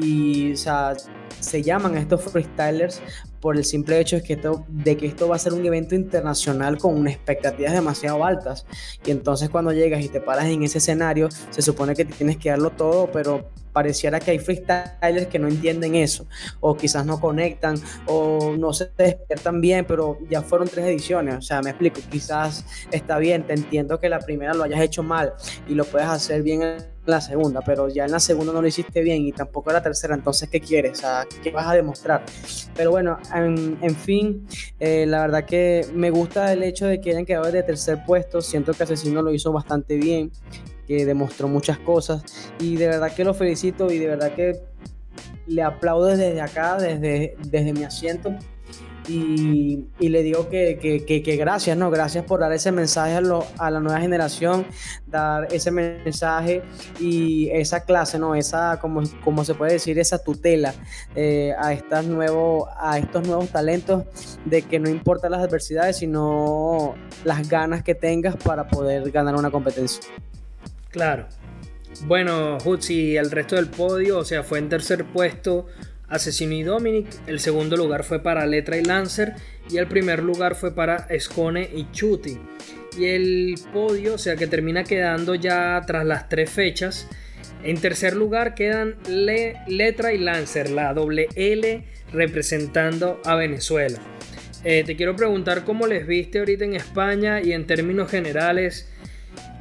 Y o sea, se llaman estos freestylers por el simple hecho de que, esto, de que esto va a ser un evento internacional con unas expectativas demasiado altas. Y entonces cuando llegas y te paras en ese escenario, se supone que tienes que darlo todo, pero pareciera que hay freestylers que no entienden eso, o quizás no conectan, o no se despiertan bien, pero ya fueron tres ediciones, o sea, me explico, quizás está bien, te entiendo que la primera lo hayas hecho mal y lo puedes hacer bien en la segunda, pero ya en la segunda no lo hiciste bien y tampoco la tercera, entonces, ¿qué quieres? ¿qué vas a demostrar? Pero bueno, en, fin, eh, la verdad que me gusta el hecho de que hayan quedado de tercer puesto, siento que Asesino lo hizo bastante bien, que demostró muchas cosas y de verdad que lo felicito y de verdad que le aplaudo desde acá, desde, desde mi asiento y, le digo que, gracias, ¿no? Gracias por dar ese mensaje a, la nueva generación, dar ese mensaje y esa clase, ¿no? Esa, como, como se puede decir, esa tutela eh, a, estas nuevo, a estos nuevos talentos de que no importa las adversidades, sino las ganas que tengas para poder ganar una competencia. Claro. Bueno, Hutzi, el resto del podio, o sea, fue en tercer puesto Asesino y Dominic, el segundo lugar fue para Letra y Lancer y el primer lugar fue para Escone y Chuti. Y el podio, o sea que termina quedando ya tras las tres fechas. En tercer lugar quedan Letra y Lancer, la doble L representando a Venezuela. Eh, te quiero preguntar cómo les viste ahorita en España y en términos generales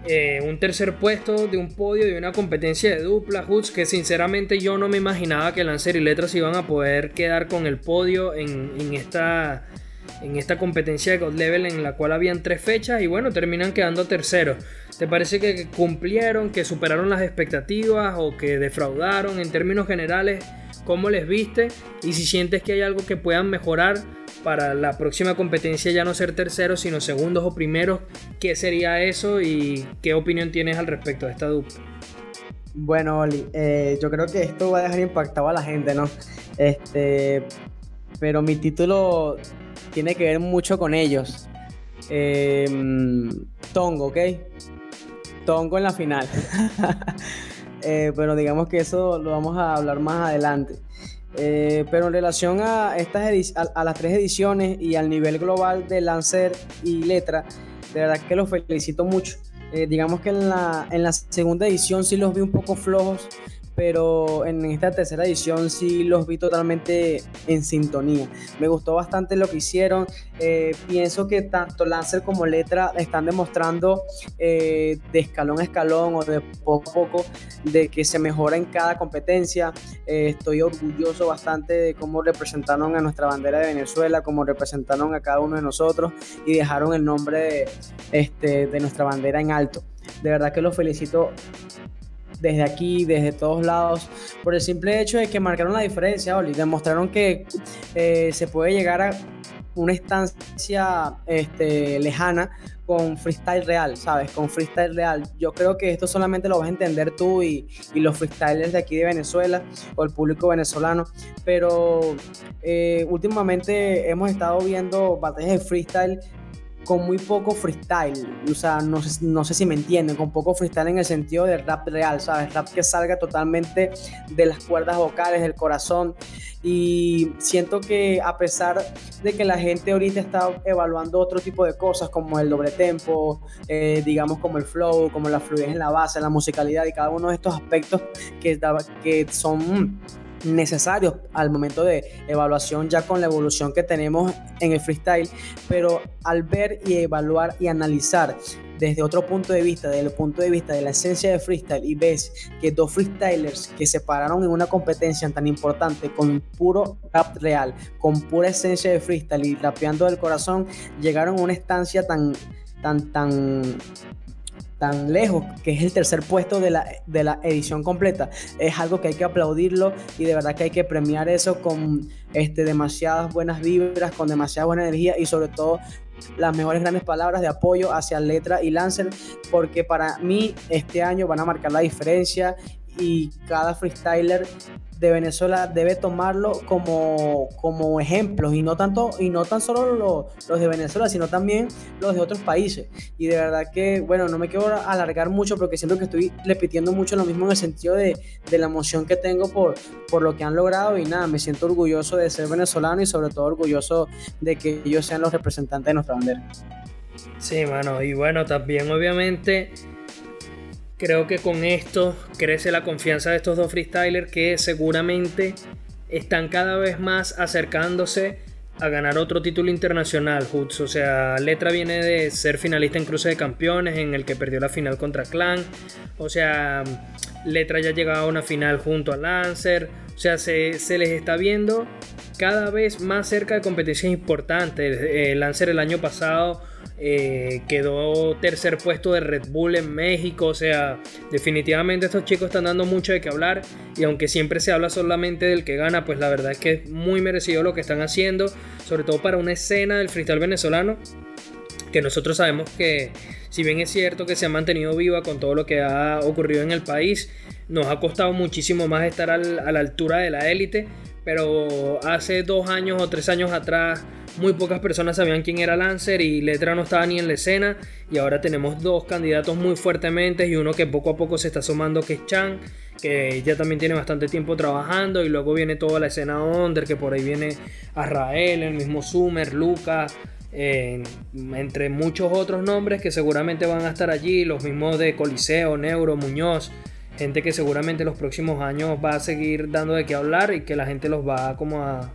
eh, un tercer puesto de un podio de una competencia de dupla Hoods que sinceramente yo no me imaginaba que Lancer y Letras iban a poder quedar con el podio en, esta en esta competencia de God Level en la cual habían tres fechas y bueno, terminan quedando terceros. ¿Te parece que cumplieron, que superaron las expectativas o que defraudaron en términos generales? ¿Cómo les viste? Y si sientes que hay algo que puedan mejorar para la próxima competencia ya no ser terceros, sino segundos o primeros, ¿qué sería eso y qué opinión tienes al respecto de esta dupla? Bueno, Oli, eh, yo creo que esto va a dejar impactado a la gente, ¿no? Este, pero mi título tiene que ver mucho con ellos. Em, Tongo, ¿ok? Tongo en la final. eh, pero digamos que eso lo vamos a hablar más adelante. Eh, pero en relación a, estas a, las tres ediciones y al nivel global de Lancer y Letra, de verdad que los felicito mucho. Eh, digamos que en la, en la segunda edición sí los vi un poco flojos pero en esta tercera edición sí los vi totalmente en sintonía. Me gustó bastante lo que hicieron. Eh, pienso que tanto Lancer como Letra están demostrando eh, de escalón a escalón o de poco a poco de que se mejora en cada competencia. Eh, estoy orgulloso bastante de cómo representaron a nuestra bandera de Venezuela, cómo representaron a cada uno de nosotros y dejaron el nombre de, este, de nuestra bandera en alto. De verdad que los felicito desde aquí, desde todos lados, por el simple hecho de que marcaron la diferencia, Oli, demostraron que eh, se puede llegar a una estancia este, lejana con freestyle real, ¿sabes? Con freestyle real. Yo creo que esto solamente lo vas a entender tú y, los freestylers de aquí de Venezuela o el público venezolano. Pero eh, últimamente hemos estado viendo batallas de freestyle con muy poco freestyle. O sea, no sé, no sé si me entienden, con poco freestyle en el sentido de rap real, ¿sabes? Rap que salga totalmente de las cuerdas vocales, del corazón. Y siento que a pesar de que la gente ahorita está evaluando otro tipo de cosas como el doble tempo, eh, digamos como el flow, como la fluidez en la base, la musicalidad y cada uno de estos aspectos que, que son necesarios al momento de evaluación ya con la evolución que tenemos en el freestyle, pero al ver y evaluar y analizar desde otro punto de vista, desde el punto de vista de la esencia de freestyle y ves que dos freestylers que se pararon en una competencia tan importante con puro rap real, con pura esencia de freestyle y rapeando del corazón, llegaron a una estancia tan tan tan tan lejos, que es el tercer puesto de la, de la edición completa. Es algo que hay que aplaudirlo y de verdad que hay que premiar eso con este, demasiadas buenas vibras, con demasiada buena energía y sobre todo las mejores grandes palabras de apoyo hacia Letra y Lancer, porque para mí este año van a marcar la diferencia y cada freestyler de Venezuela debe tomarlo como, como ejemplos y no tanto y no tan solo los, de Venezuela sino también los de otros países. Y de verdad que bueno no me quiero alargar mucho porque siento que estoy repitiendo mucho lo mismo en el sentido de, de la emoción que tengo por, por lo que han logrado y nada me siento orgulloso de ser venezolano y sobre todo orgulloso de que ellos sean los representantes de nuestra bandera. Sí mano y bueno también obviamente Creo que con esto crece la confianza de estos dos freestylers que seguramente están cada vez más acercándose a ganar otro título internacional. O sea, Letra viene de ser finalista en Cruce de Campeones, en el que perdió la final contra Clan. O sea, Letra ya llegaba a una final junto a Lancer. O sea, se, se les está viendo cada vez más cerca de competencias importantes. Eh, Lancer el año pasado eh, quedó tercer puesto de Red Bull en México. O sea, definitivamente estos chicos están dando mucho de qué hablar. Y aunque siempre se habla solamente del que gana, pues la verdad es que es muy merecido lo que están haciendo. Sobre todo para una escena del freestyle venezolano. Que nosotros sabemos que, si bien es cierto que se ha mantenido viva con todo lo que ha ocurrido en el país, nos ha costado muchísimo más estar a la altura de la élite. Pero hace dos años o tres años atrás muy pocas personas sabían quién era Lancer y Letra no estaba ni en la escena. Y ahora tenemos dos candidatos muy fuertemente y uno que poco a poco se está sumando que es Chan, que ya también tiene bastante tiempo trabajando. Y luego viene toda la escena Under, que por ahí viene Azrael, el mismo Sumer, Entre muchos otros nombres que seguramente van a estar allí, los mismos de Coliseo, Neuro, Muñoz, gente que seguramente los próximos años va a seguir dando de qué hablar y que la gente los va como a,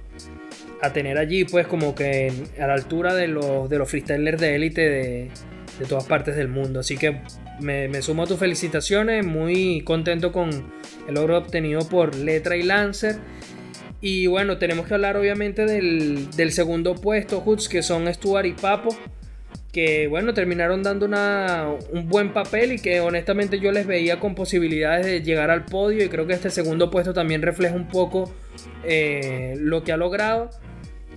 a tener allí, pues como que a la altura de los, de los freestylers de élite de, de, todas partes del mundo. Así que me, me, sumo a tus felicitaciones, muy contento con el logro obtenido por Letra y Lancer. Y bueno, tenemos que hablar obviamente del, del segundo puesto, Hoods, que son Stuart y Papo. Que bueno, terminaron dando una, un buen papel y que honestamente yo les veía con posibilidades de llegar al podio. Y creo que este segundo puesto también refleja un poco eh, lo que ha logrado.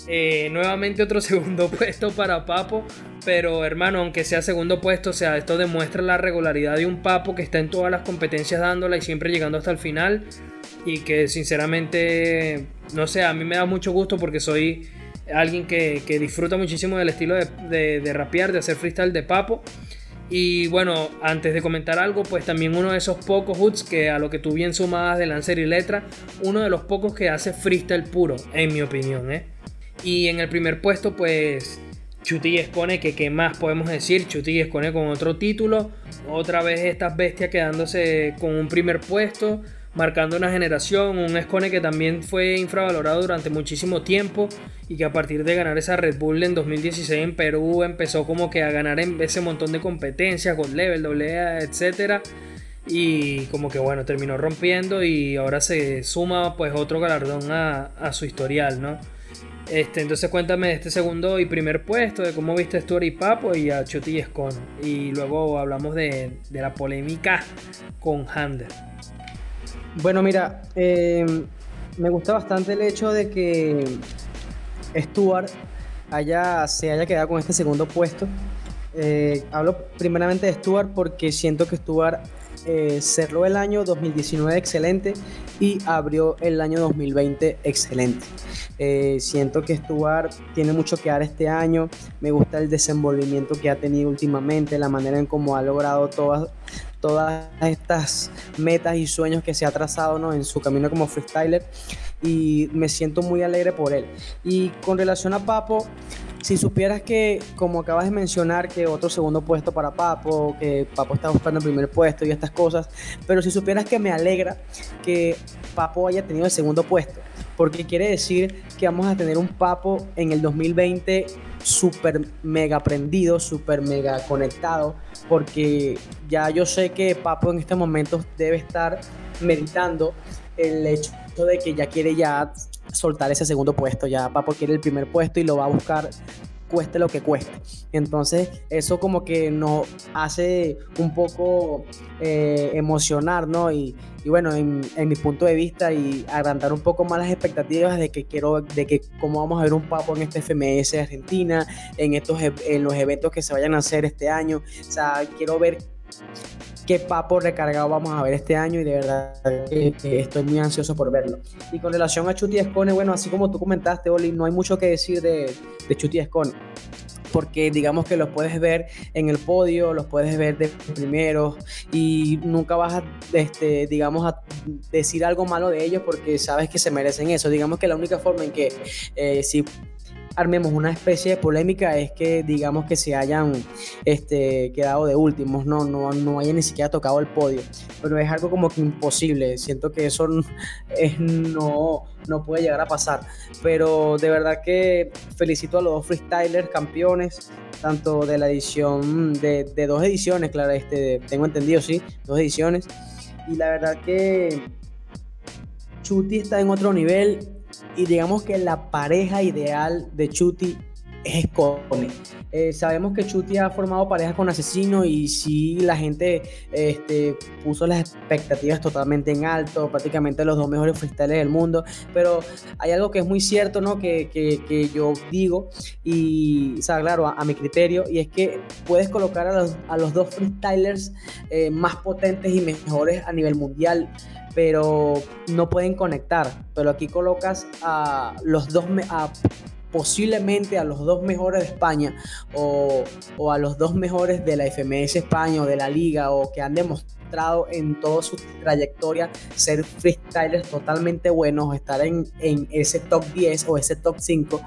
Eh, nuevamente otro segundo puesto para Papo. Pero hermano, aunque sea segundo puesto, o sea, esto demuestra la regularidad de un Papo que está en todas las competencias dándola y siempre llegando hasta el final. Y que sinceramente, no sé, a mí me da mucho gusto porque soy alguien que, disfruta muchísimo del estilo de, de, rapear, de hacer freestyle de Papo. Y bueno, antes de comentar algo, pues también uno de esos pocos hoods que a lo que tú bien sumadas de Lancer y Letra, uno de los pocos que hace freestyle puro, en mi opinión, ¿eh? Y en el primer puesto, pues Chuti expone que qué más podemos decir. Chuti expone con otro título. Otra vez estas bestias quedándose con un primer puesto. Marcando una generación. Un Escone que también fue infravalorado durante muchísimo tiempo. Y que a partir de ganar esa Red Bull en 2016 en Perú. Empezó como que a ganar en ese montón de competencias. Gold Level, AA, etc. Y como que bueno, terminó rompiendo. Y ahora se suma pues otro galardón a, a su historial, ¿no? Este, entonces cuéntame de este segundo y primer puesto, de cómo viste Story Papo y a Chuti y Escono. Y luego hablamos de, la polémica con Hander. Bueno, mira, em, me gusta bastante el hecho de que Stuart haya, se haya quedado con este segundo puesto. Eh, hablo primeramente de Stuart porque siento que Stuart eh, cerró el año 2019 excelente y abrió el año 2020 excelente. Eh, siento que Stuart tiene mucho que dar este año. Me gusta el desenvolvimiento que ha tenido últimamente, la manera en cómo ha logrado todas, todas estas metas y sueños que se ha trazado ¿no? en su camino como freestyler. Y me siento muy alegre por él. Y con relación a Papo, si supieras que, como acabas de mencionar, que otro segundo puesto para Papo, que Papo está buscando el primer puesto y estas cosas, pero si supieras que me alegra que Papo haya tenido el segundo puesto, porque quiere decir que vamos a tener un Papo en el 2020 súper mega prendido, súper mega conectado, porque ya yo sé que Papo en este momento debe estar meditando el hecho de que ya quiere ya soltar ese segundo puesto, ya Papo quiere el primer puesto y lo va a buscar cueste lo que cueste. Entonces eso como que nos hace un poco eh, emocionar, ¿no? Y, bueno, en, mi punto de vista y agrandar un poco más las expectativas de que quiero, de que cómo vamos a ver un papo en este FMS de Argentina, en, estos, en los eventos que se vayan a hacer este año. O sea, quiero ver qué papo recargado vamos a ver este año y de verdad que, estoy muy ansioso por verlo. Y con relación a Chuti Escone, bueno, así como tú comentaste, Oli, no hay mucho que decir de, de Chuti porque digamos que los puedes ver en el podio, los puedes ver de primeros y nunca vas a, este, digamos, a decir algo malo de ellos porque sabes que se merecen eso. Digamos que la única forma en que eh, si armemos una especie de polémica es que digamos que se hayan este, quedado de últimos, no, no, no hayan ni siquiera tocado el podio, pero es algo como que imposible, siento que eso es, no, no puede llegar a pasar, pero de verdad que felicito a los dos freestylers campeones, tanto de la edición, de, de dos ediciones, claro, este, tengo entendido, sí, dos ediciones, y la verdad que Chuti está en otro nivel y digamos que la pareja ideal de Chuti es Scone. Eh, sabemos que Chuti ha formado parejas con Asesino y sí la gente este, puso las expectativas totalmente en alto, prácticamente los dos mejores freestyles del mundo, pero hay algo que es muy cierto, ¿no? Que, que, yo digo y, o claro, a, mi criterio, y es que puedes colocar a los, a los dos freestylers eh, más potentes y mejores a nivel mundial pero no pueden conectar. Pero aquí colocas a los dos, a, posiblemente a los dos mejores de España o, o, a los dos mejores de la FMS España o de la liga o que han demostrado en toda su trayectoria ser freestylers totalmente buenos, estar en, en ese top 10 o ese top 5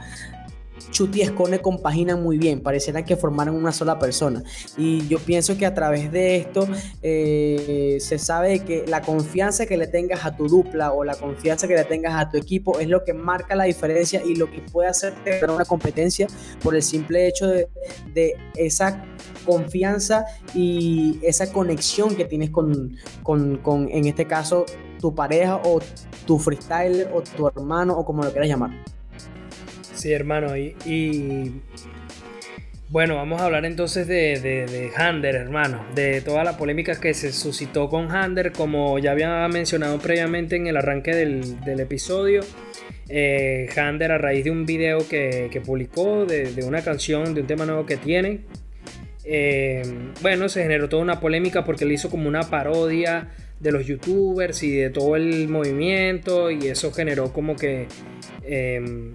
Chuti y Escone compaginan muy bien, pareciera que formaran una sola persona. Y yo pienso que a través de esto eh, se sabe que la confianza que le tengas a tu dupla o la confianza que le tengas a tu equipo es lo que marca la diferencia y lo que puede hacerte una competencia por el simple hecho de, esa confianza y esa conexión que tienes con, con, en este caso, tu pareja o tu freestyler o tu hermano o como lo quieras llamar. Sí, hermano, y, bueno, vamos a hablar entonces de, de, Hander, hermano, de toda la polémica que se suscitó con Hander, como ya había mencionado previamente en el arranque del, episodio. Eh, Hander a raíz de un video que, publicó de, una canción, de un tema nuevo que tiene. Eh, bueno, se generó toda una polémica porque le hizo como una parodia de los youtubers y de todo el movimiento y eso generó como que eh,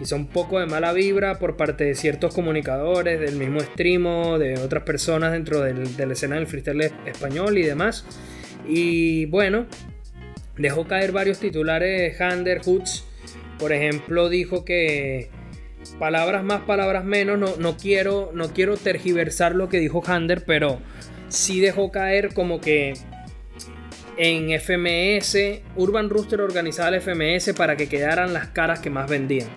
quizá un poco de mala vibra por parte de ciertos comunicadores, del mismo streamo, de otras personas dentro de la escena del freestyle español y demás. Y bueno, dejó caer varios titulares Hander, Hoots. Por ejemplo, dijo que palabras más, palabras menos. No, no, quiero, no quiero tergiversar lo que dijo Hander, pero sí dejó caer como que en FMS, Urban Rooster organizaba el FMS para que quedaran las caras que más vendían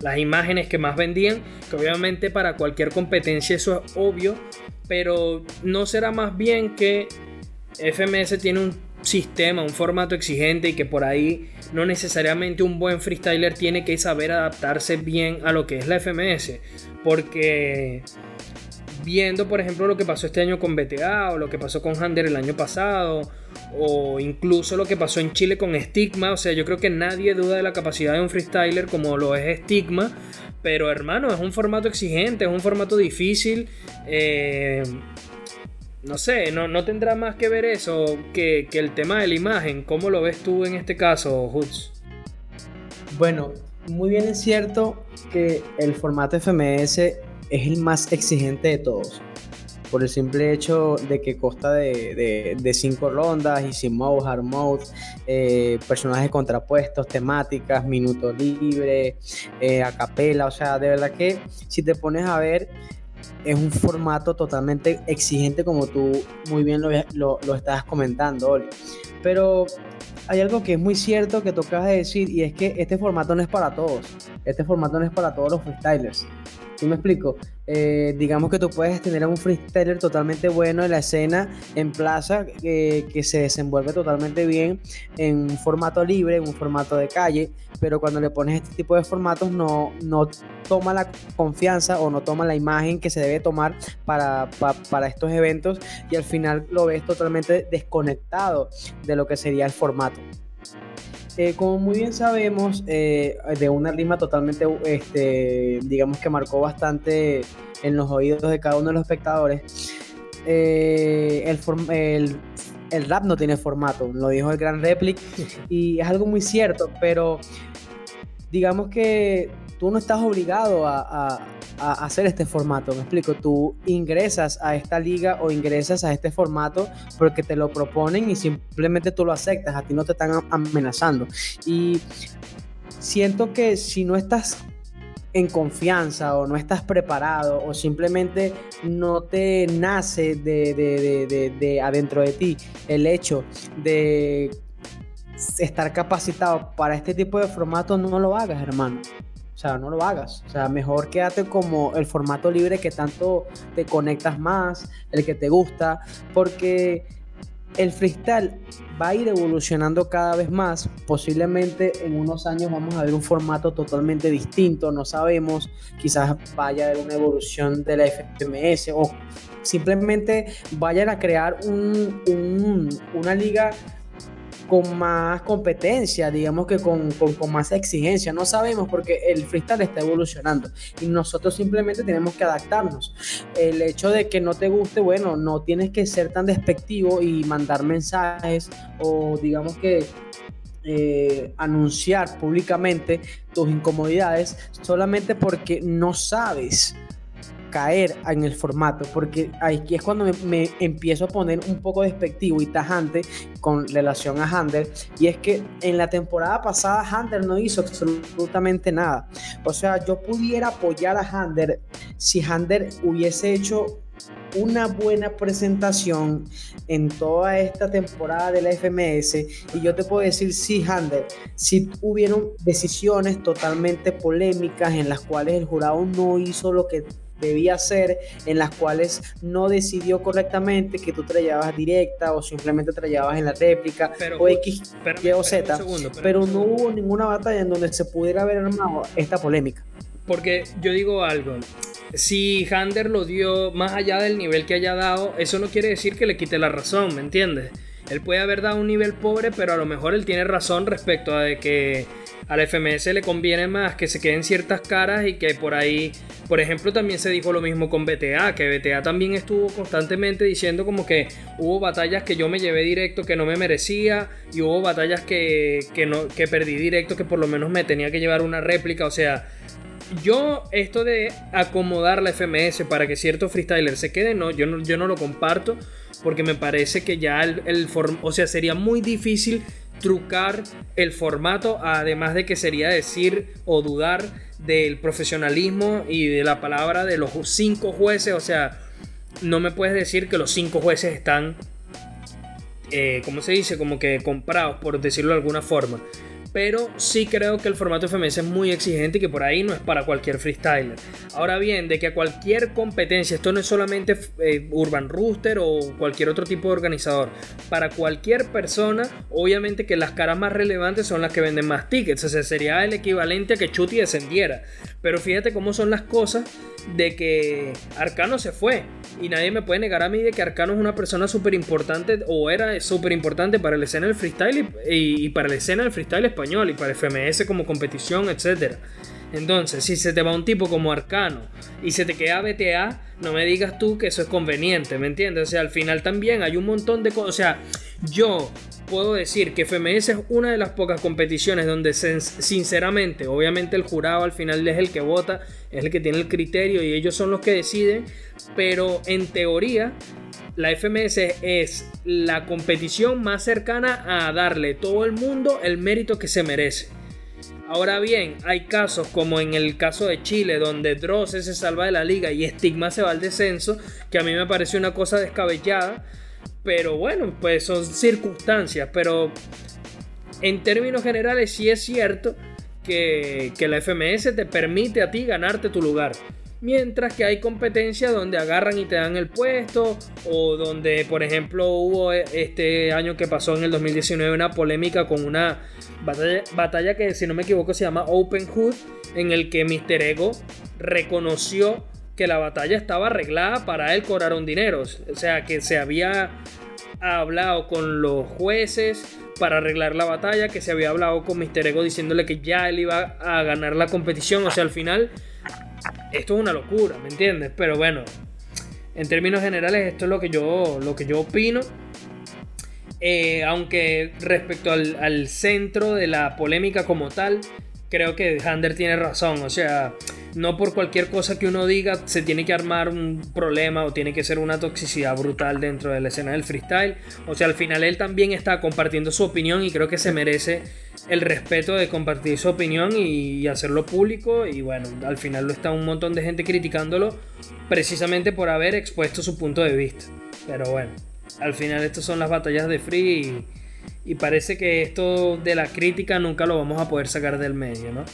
las imágenes que más vendían, que obviamente para cualquier competencia eso es obvio, pero no será más bien que FMS tiene un sistema, un formato exigente y que por ahí no necesariamente un buen freestyler tiene que saber adaptarse bien a lo que es la FMS, porque viendo por ejemplo lo que pasó este año con BTA o lo que pasó con Hander el año pasado o incluso lo que pasó en Chile con Stigma. O sea, yo creo que nadie duda de la capacidad de un freestyler como lo es Stigma. Pero hermano, es un formato exigente, es un formato difícil. Eh, no sé, no, no, tendrá más que ver eso que, el tema de la imagen. ¿Cómo lo ves tú en este caso, Hoods? Bueno, muy bien es cierto que el formato FMS es el más exigente de todos por el simple hecho de que consta de, de, cinco rondas, easy mode, hard mode, eh, personajes contrapuestos, temáticas, minuto libre, eh, a capela, o sea, de verdad que si te pones a ver, es un formato totalmente exigente como tú muy bien lo, lo, estabas comentando, Oli. Pero hay algo que es muy cierto que tocas de decir y es que este formato no es para todos. Este formato no es para todos los freestylers. ¿Sí me explico? Eh, digamos que tú puedes tener un freestyler totalmente bueno en la escena, en plaza, que se desenvuelve totalmente bien en un formato libre, en un formato de calle, pero cuando le pones este tipo de formatos no, no toma la confianza o no toma la imagen que se debe tomar para, para estos eventos y al final lo ves totalmente desconectado de lo que sería el formato. Eh, como muy bien sabemos, eh, de una rima totalmente, este, digamos que marcó bastante en los oídos de cada uno de los espectadores, eh, el, el, rap no tiene formato, lo dijo el gran Replic, y es algo muy cierto, pero digamos que tú no estás obligado a, hacer este formato, me explico, tú ingresas a esta liga o ingresas a este formato porque te lo proponen y simplemente tú lo aceptas, a ti no te están amenazando. Y siento que si no estás en confianza o no estás preparado o simplemente no te nace de, adentro de ti el hecho de estar capacitado para este tipo de formato, no lo hagas, hermano. O sea, no lo hagas. O sea, mejor quédate como el formato libre que tanto te conectas más, el que te gusta, porque el freestyle va a ir evolucionando cada vez más. Posiblemente en unos años vamos a ver un formato totalmente distinto, no sabemos. Quizás vaya a haber una evolución de la FMS o simplemente vayan a crear una liga con más competencia, digamos que con, más exigencia. No sabemos porque el freestyle está evolucionando y nosotros simplemente tenemos que adaptarnos. El hecho de que no te guste, bueno, no tienes que ser tan despectivo y mandar mensajes o digamos que eh, anunciar públicamente tus incomodidades solamente porque no sabes caer en el formato, porque aquí es cuando me, empiezo a poner un poco despectivo y tajante con relación a Hander, y es que en la temporada pasada Hander no hizo absolutamente nada. O sea, yo pudiera apoyar a Hander si Hander hubiese hecho una buena presentación en toda esta temporada de la FMS y yo te puedo decir sí, Hander, si hubieron decisiones totalmente polémicas en las cuales el jurado no hizo lo que debía ser, en las cuales no decidió correctamente que tú te llevabas directa o simplemente te llevabas en la réplica o X, Y o Z, pero, no hubo ninguna batalla en donde se pudiera haber armado esta polémica. Porque yo digo algo, si Hander lo dio más allá del nivel que haya dado, eso no quiere decir que le quite la razón, ¿me entiendes? Él puede haber dado un nivel pobre, pero a lo mejor él tiene razón respecto a de que a la FMS le conviene más que se queden ciertas caras y que por ahí, por ejemplo, también se dijo lo mismo con BTA, que BTA también estuvo constantemente diciendo como que hubo batallas que yo me llevé directo que no me merecía y hubo batallas que, no, que perdí directo que por lo menos me tenía que llevar una réplica, o sea... Yo, esto de acomodar la FMS para que ciertos freestylers se queden, no, yo no, yo no lo comparto porque me parece que ya el, el o sea, sería muy difícil trucar el formato, además de que sería decir o dudar del profesionalismo y de la palabra de los cinco jueces. O sea, no me puedes decir que los cinco jueces están, eh, ¿cómo se dice? Como que comprados, por decirlo de alguna forma pero sí creo que el formato FMS es muy exigente y que por ahí no es para cualquier freestyler. Ahora bien, de que a cualquier competencia, esto no es solamente eh, Urban Rooster o cualquier otro tipo de organizador, para cualquier persona, obviamente que las caras más relevantes son las que venden más tickets, o sea, sería el equivalente a que Chuti descendiera. Pero fíjate cómo son las cosas de que Arcano se fue. Y nadie me puede negar a mí de que Arcano es una persona súper importante o era súper importante para la escena del freestyle y, para la escena del freestyle español y para FMS como competición, etc. Entonces, si se te va un tipo como Arcano y se te queda BTA, no me digas tú que eso es conveniente, ¿me entiendes? O sea, al final también hay un montón de cosas. O sea, yo puedo decir que FMS es una de las pocas competiciones donde sinceramente, obviamente el jurado al final es el que vota, es el que tiene el criterio y ellos son los que deciden, pero en teoría la FMS es la competición más cercana a darle todo el mundo el mérito que se merece. Ahora bien, hay casos como en el caso de Chile, donde Dross se salva de la liga y Stigma se va al descenso, que a mí me parece una cosa descabellada pero bueno, pues son circunstancias. Pero en términos generales sí es cierto que, la FMS te permite a ti ganarte tu lugar. Mientras que hay competencias donde agarran y te dan el puesto, o donde, por ejemplo, hubo este año que pasó en el 2019 una polémica con una batalla, batalla que, si no me equivoco, se llama Open Hood, en el que Mr. Ego reconoció que la batalla estaba arreglada para él cobrar un dinero. O sea, que se había hablado con los jueces para arreglar la batalla, que se había hablado con Mister Ego diciéndole que ya él iba a ganar la competición. O sea, al final, esto es una locura, ¿me entiendes? Pero bueno, En términos generales, esto es lo que yo, lo que yo opino. Eh, aunque respecto al, al, centro de la polémica como tal, creo que Hander tiene razón. O sea, no por cualquier cosa que uno diga se tiene que armar un problema o tiene que ser una toxicidad brutal dentro de la escena del freestyle. O sea, al final él también está compartiendo su opinión y creo que se merece el respeto de compartir su opinión y, hacerlo público. Y bueno, al final lo está un montón de gente criticándolo precisamente por haber expuesto su punto de vista. Pero bueno, al final estas son las batallas de Free y, y parece que esto de la crítica nunca lo vamos a poder sacar del medio, ¿no?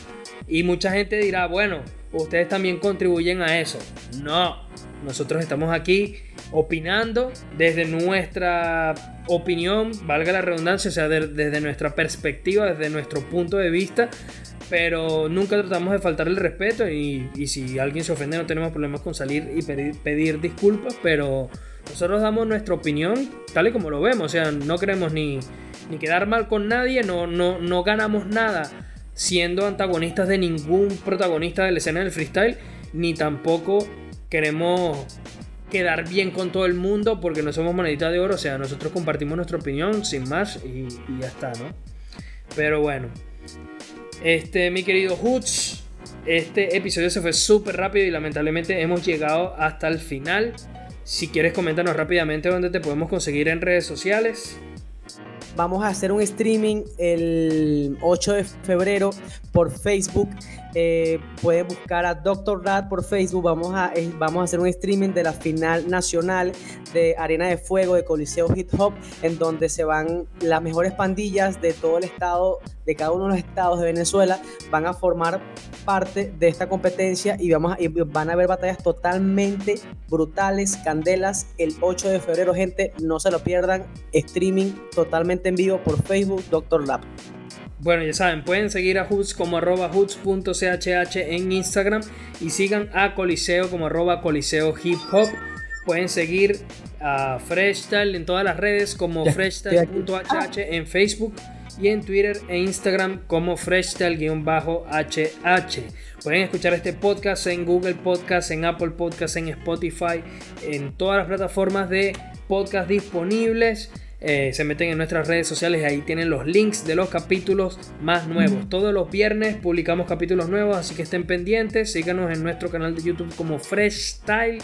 Y mucha gente dirá, bueno, ustedes también contribuyen a eso. No, nosotros estamos aquí opinando desde nuestra opinión, valga la redundancia, o sea, desde nuestra perspectiva, desde nuestro punto de vista, pero nunca tratamos de faltar el respeto y, si alguien se ofende no tenemos problemas con salir y pedir, disculpas, pero nosotros damos nuestra opinión tal y como lo vemos, o sea, no queremos ni, ni quedar mal con nadie, no, no, no ganamos nada siendo antagonistas de ningún protagonista de la escena del freestyle, ni tampoco queremos quedar bien con todo el mundo porque no somos monedita de oro, o sea, nosotros compartimos nuestra opinión sin más y, ya está, ¿no? Pero bueno, este, mi querido Hoots, este episodio se fue súper rápido y lamentablemente hemos llegado hasta el final. Si quieres, coméntanos rápidamente dónde te podemos conseguir en redes sociales. Vamos a hacer un streaming el 8 de febrero por Facebook. Eh, buscar a Dr. Rad por Facebook. Vamos a, eh, vamos a hacer un streaming de la final nacional de Arena de Fuego de Coliseo Hip Hop, en donde se van las mejores pandillas de todo el estado, de cada uno de los estados de Venezuela, van a formar parte de esta competencia y, vamos y van a haber batallas totalmente brutales, candelas, el 8 de febrero, gente, no se lo pierdan, streaming totalmente en vivo por Facebook, Dr. Lab. Bueno, ya saben, pueden seguir a Hoots como arroba hoots.chh en Instagram y sigan a Coliseo como arroba Coliseo Hip Hop. Pueden seguir a Freshtal en todas las redes como freshtal.hh en Facebook y en Twitter e Instagram como freshtal-hh. Pueden escuchar este podcast en Google Podcast, en Apple Podcast, en Spotify, en todas las plataformas de podcast disponibles. Eh, se meten en nuestras redes sociales, ahí tienen los links de los capítulos más nuevos. Todos los viernes publicamos capítulos nuevos, así que estén pendientes. Síganos en nuestro canal de YouTube como Fresh Style.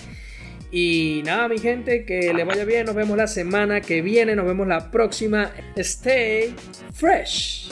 Y nada, mi gente, que les vaya bien. Nos vemos la semana que viene. Nos vemos la próxima. Stay fresh.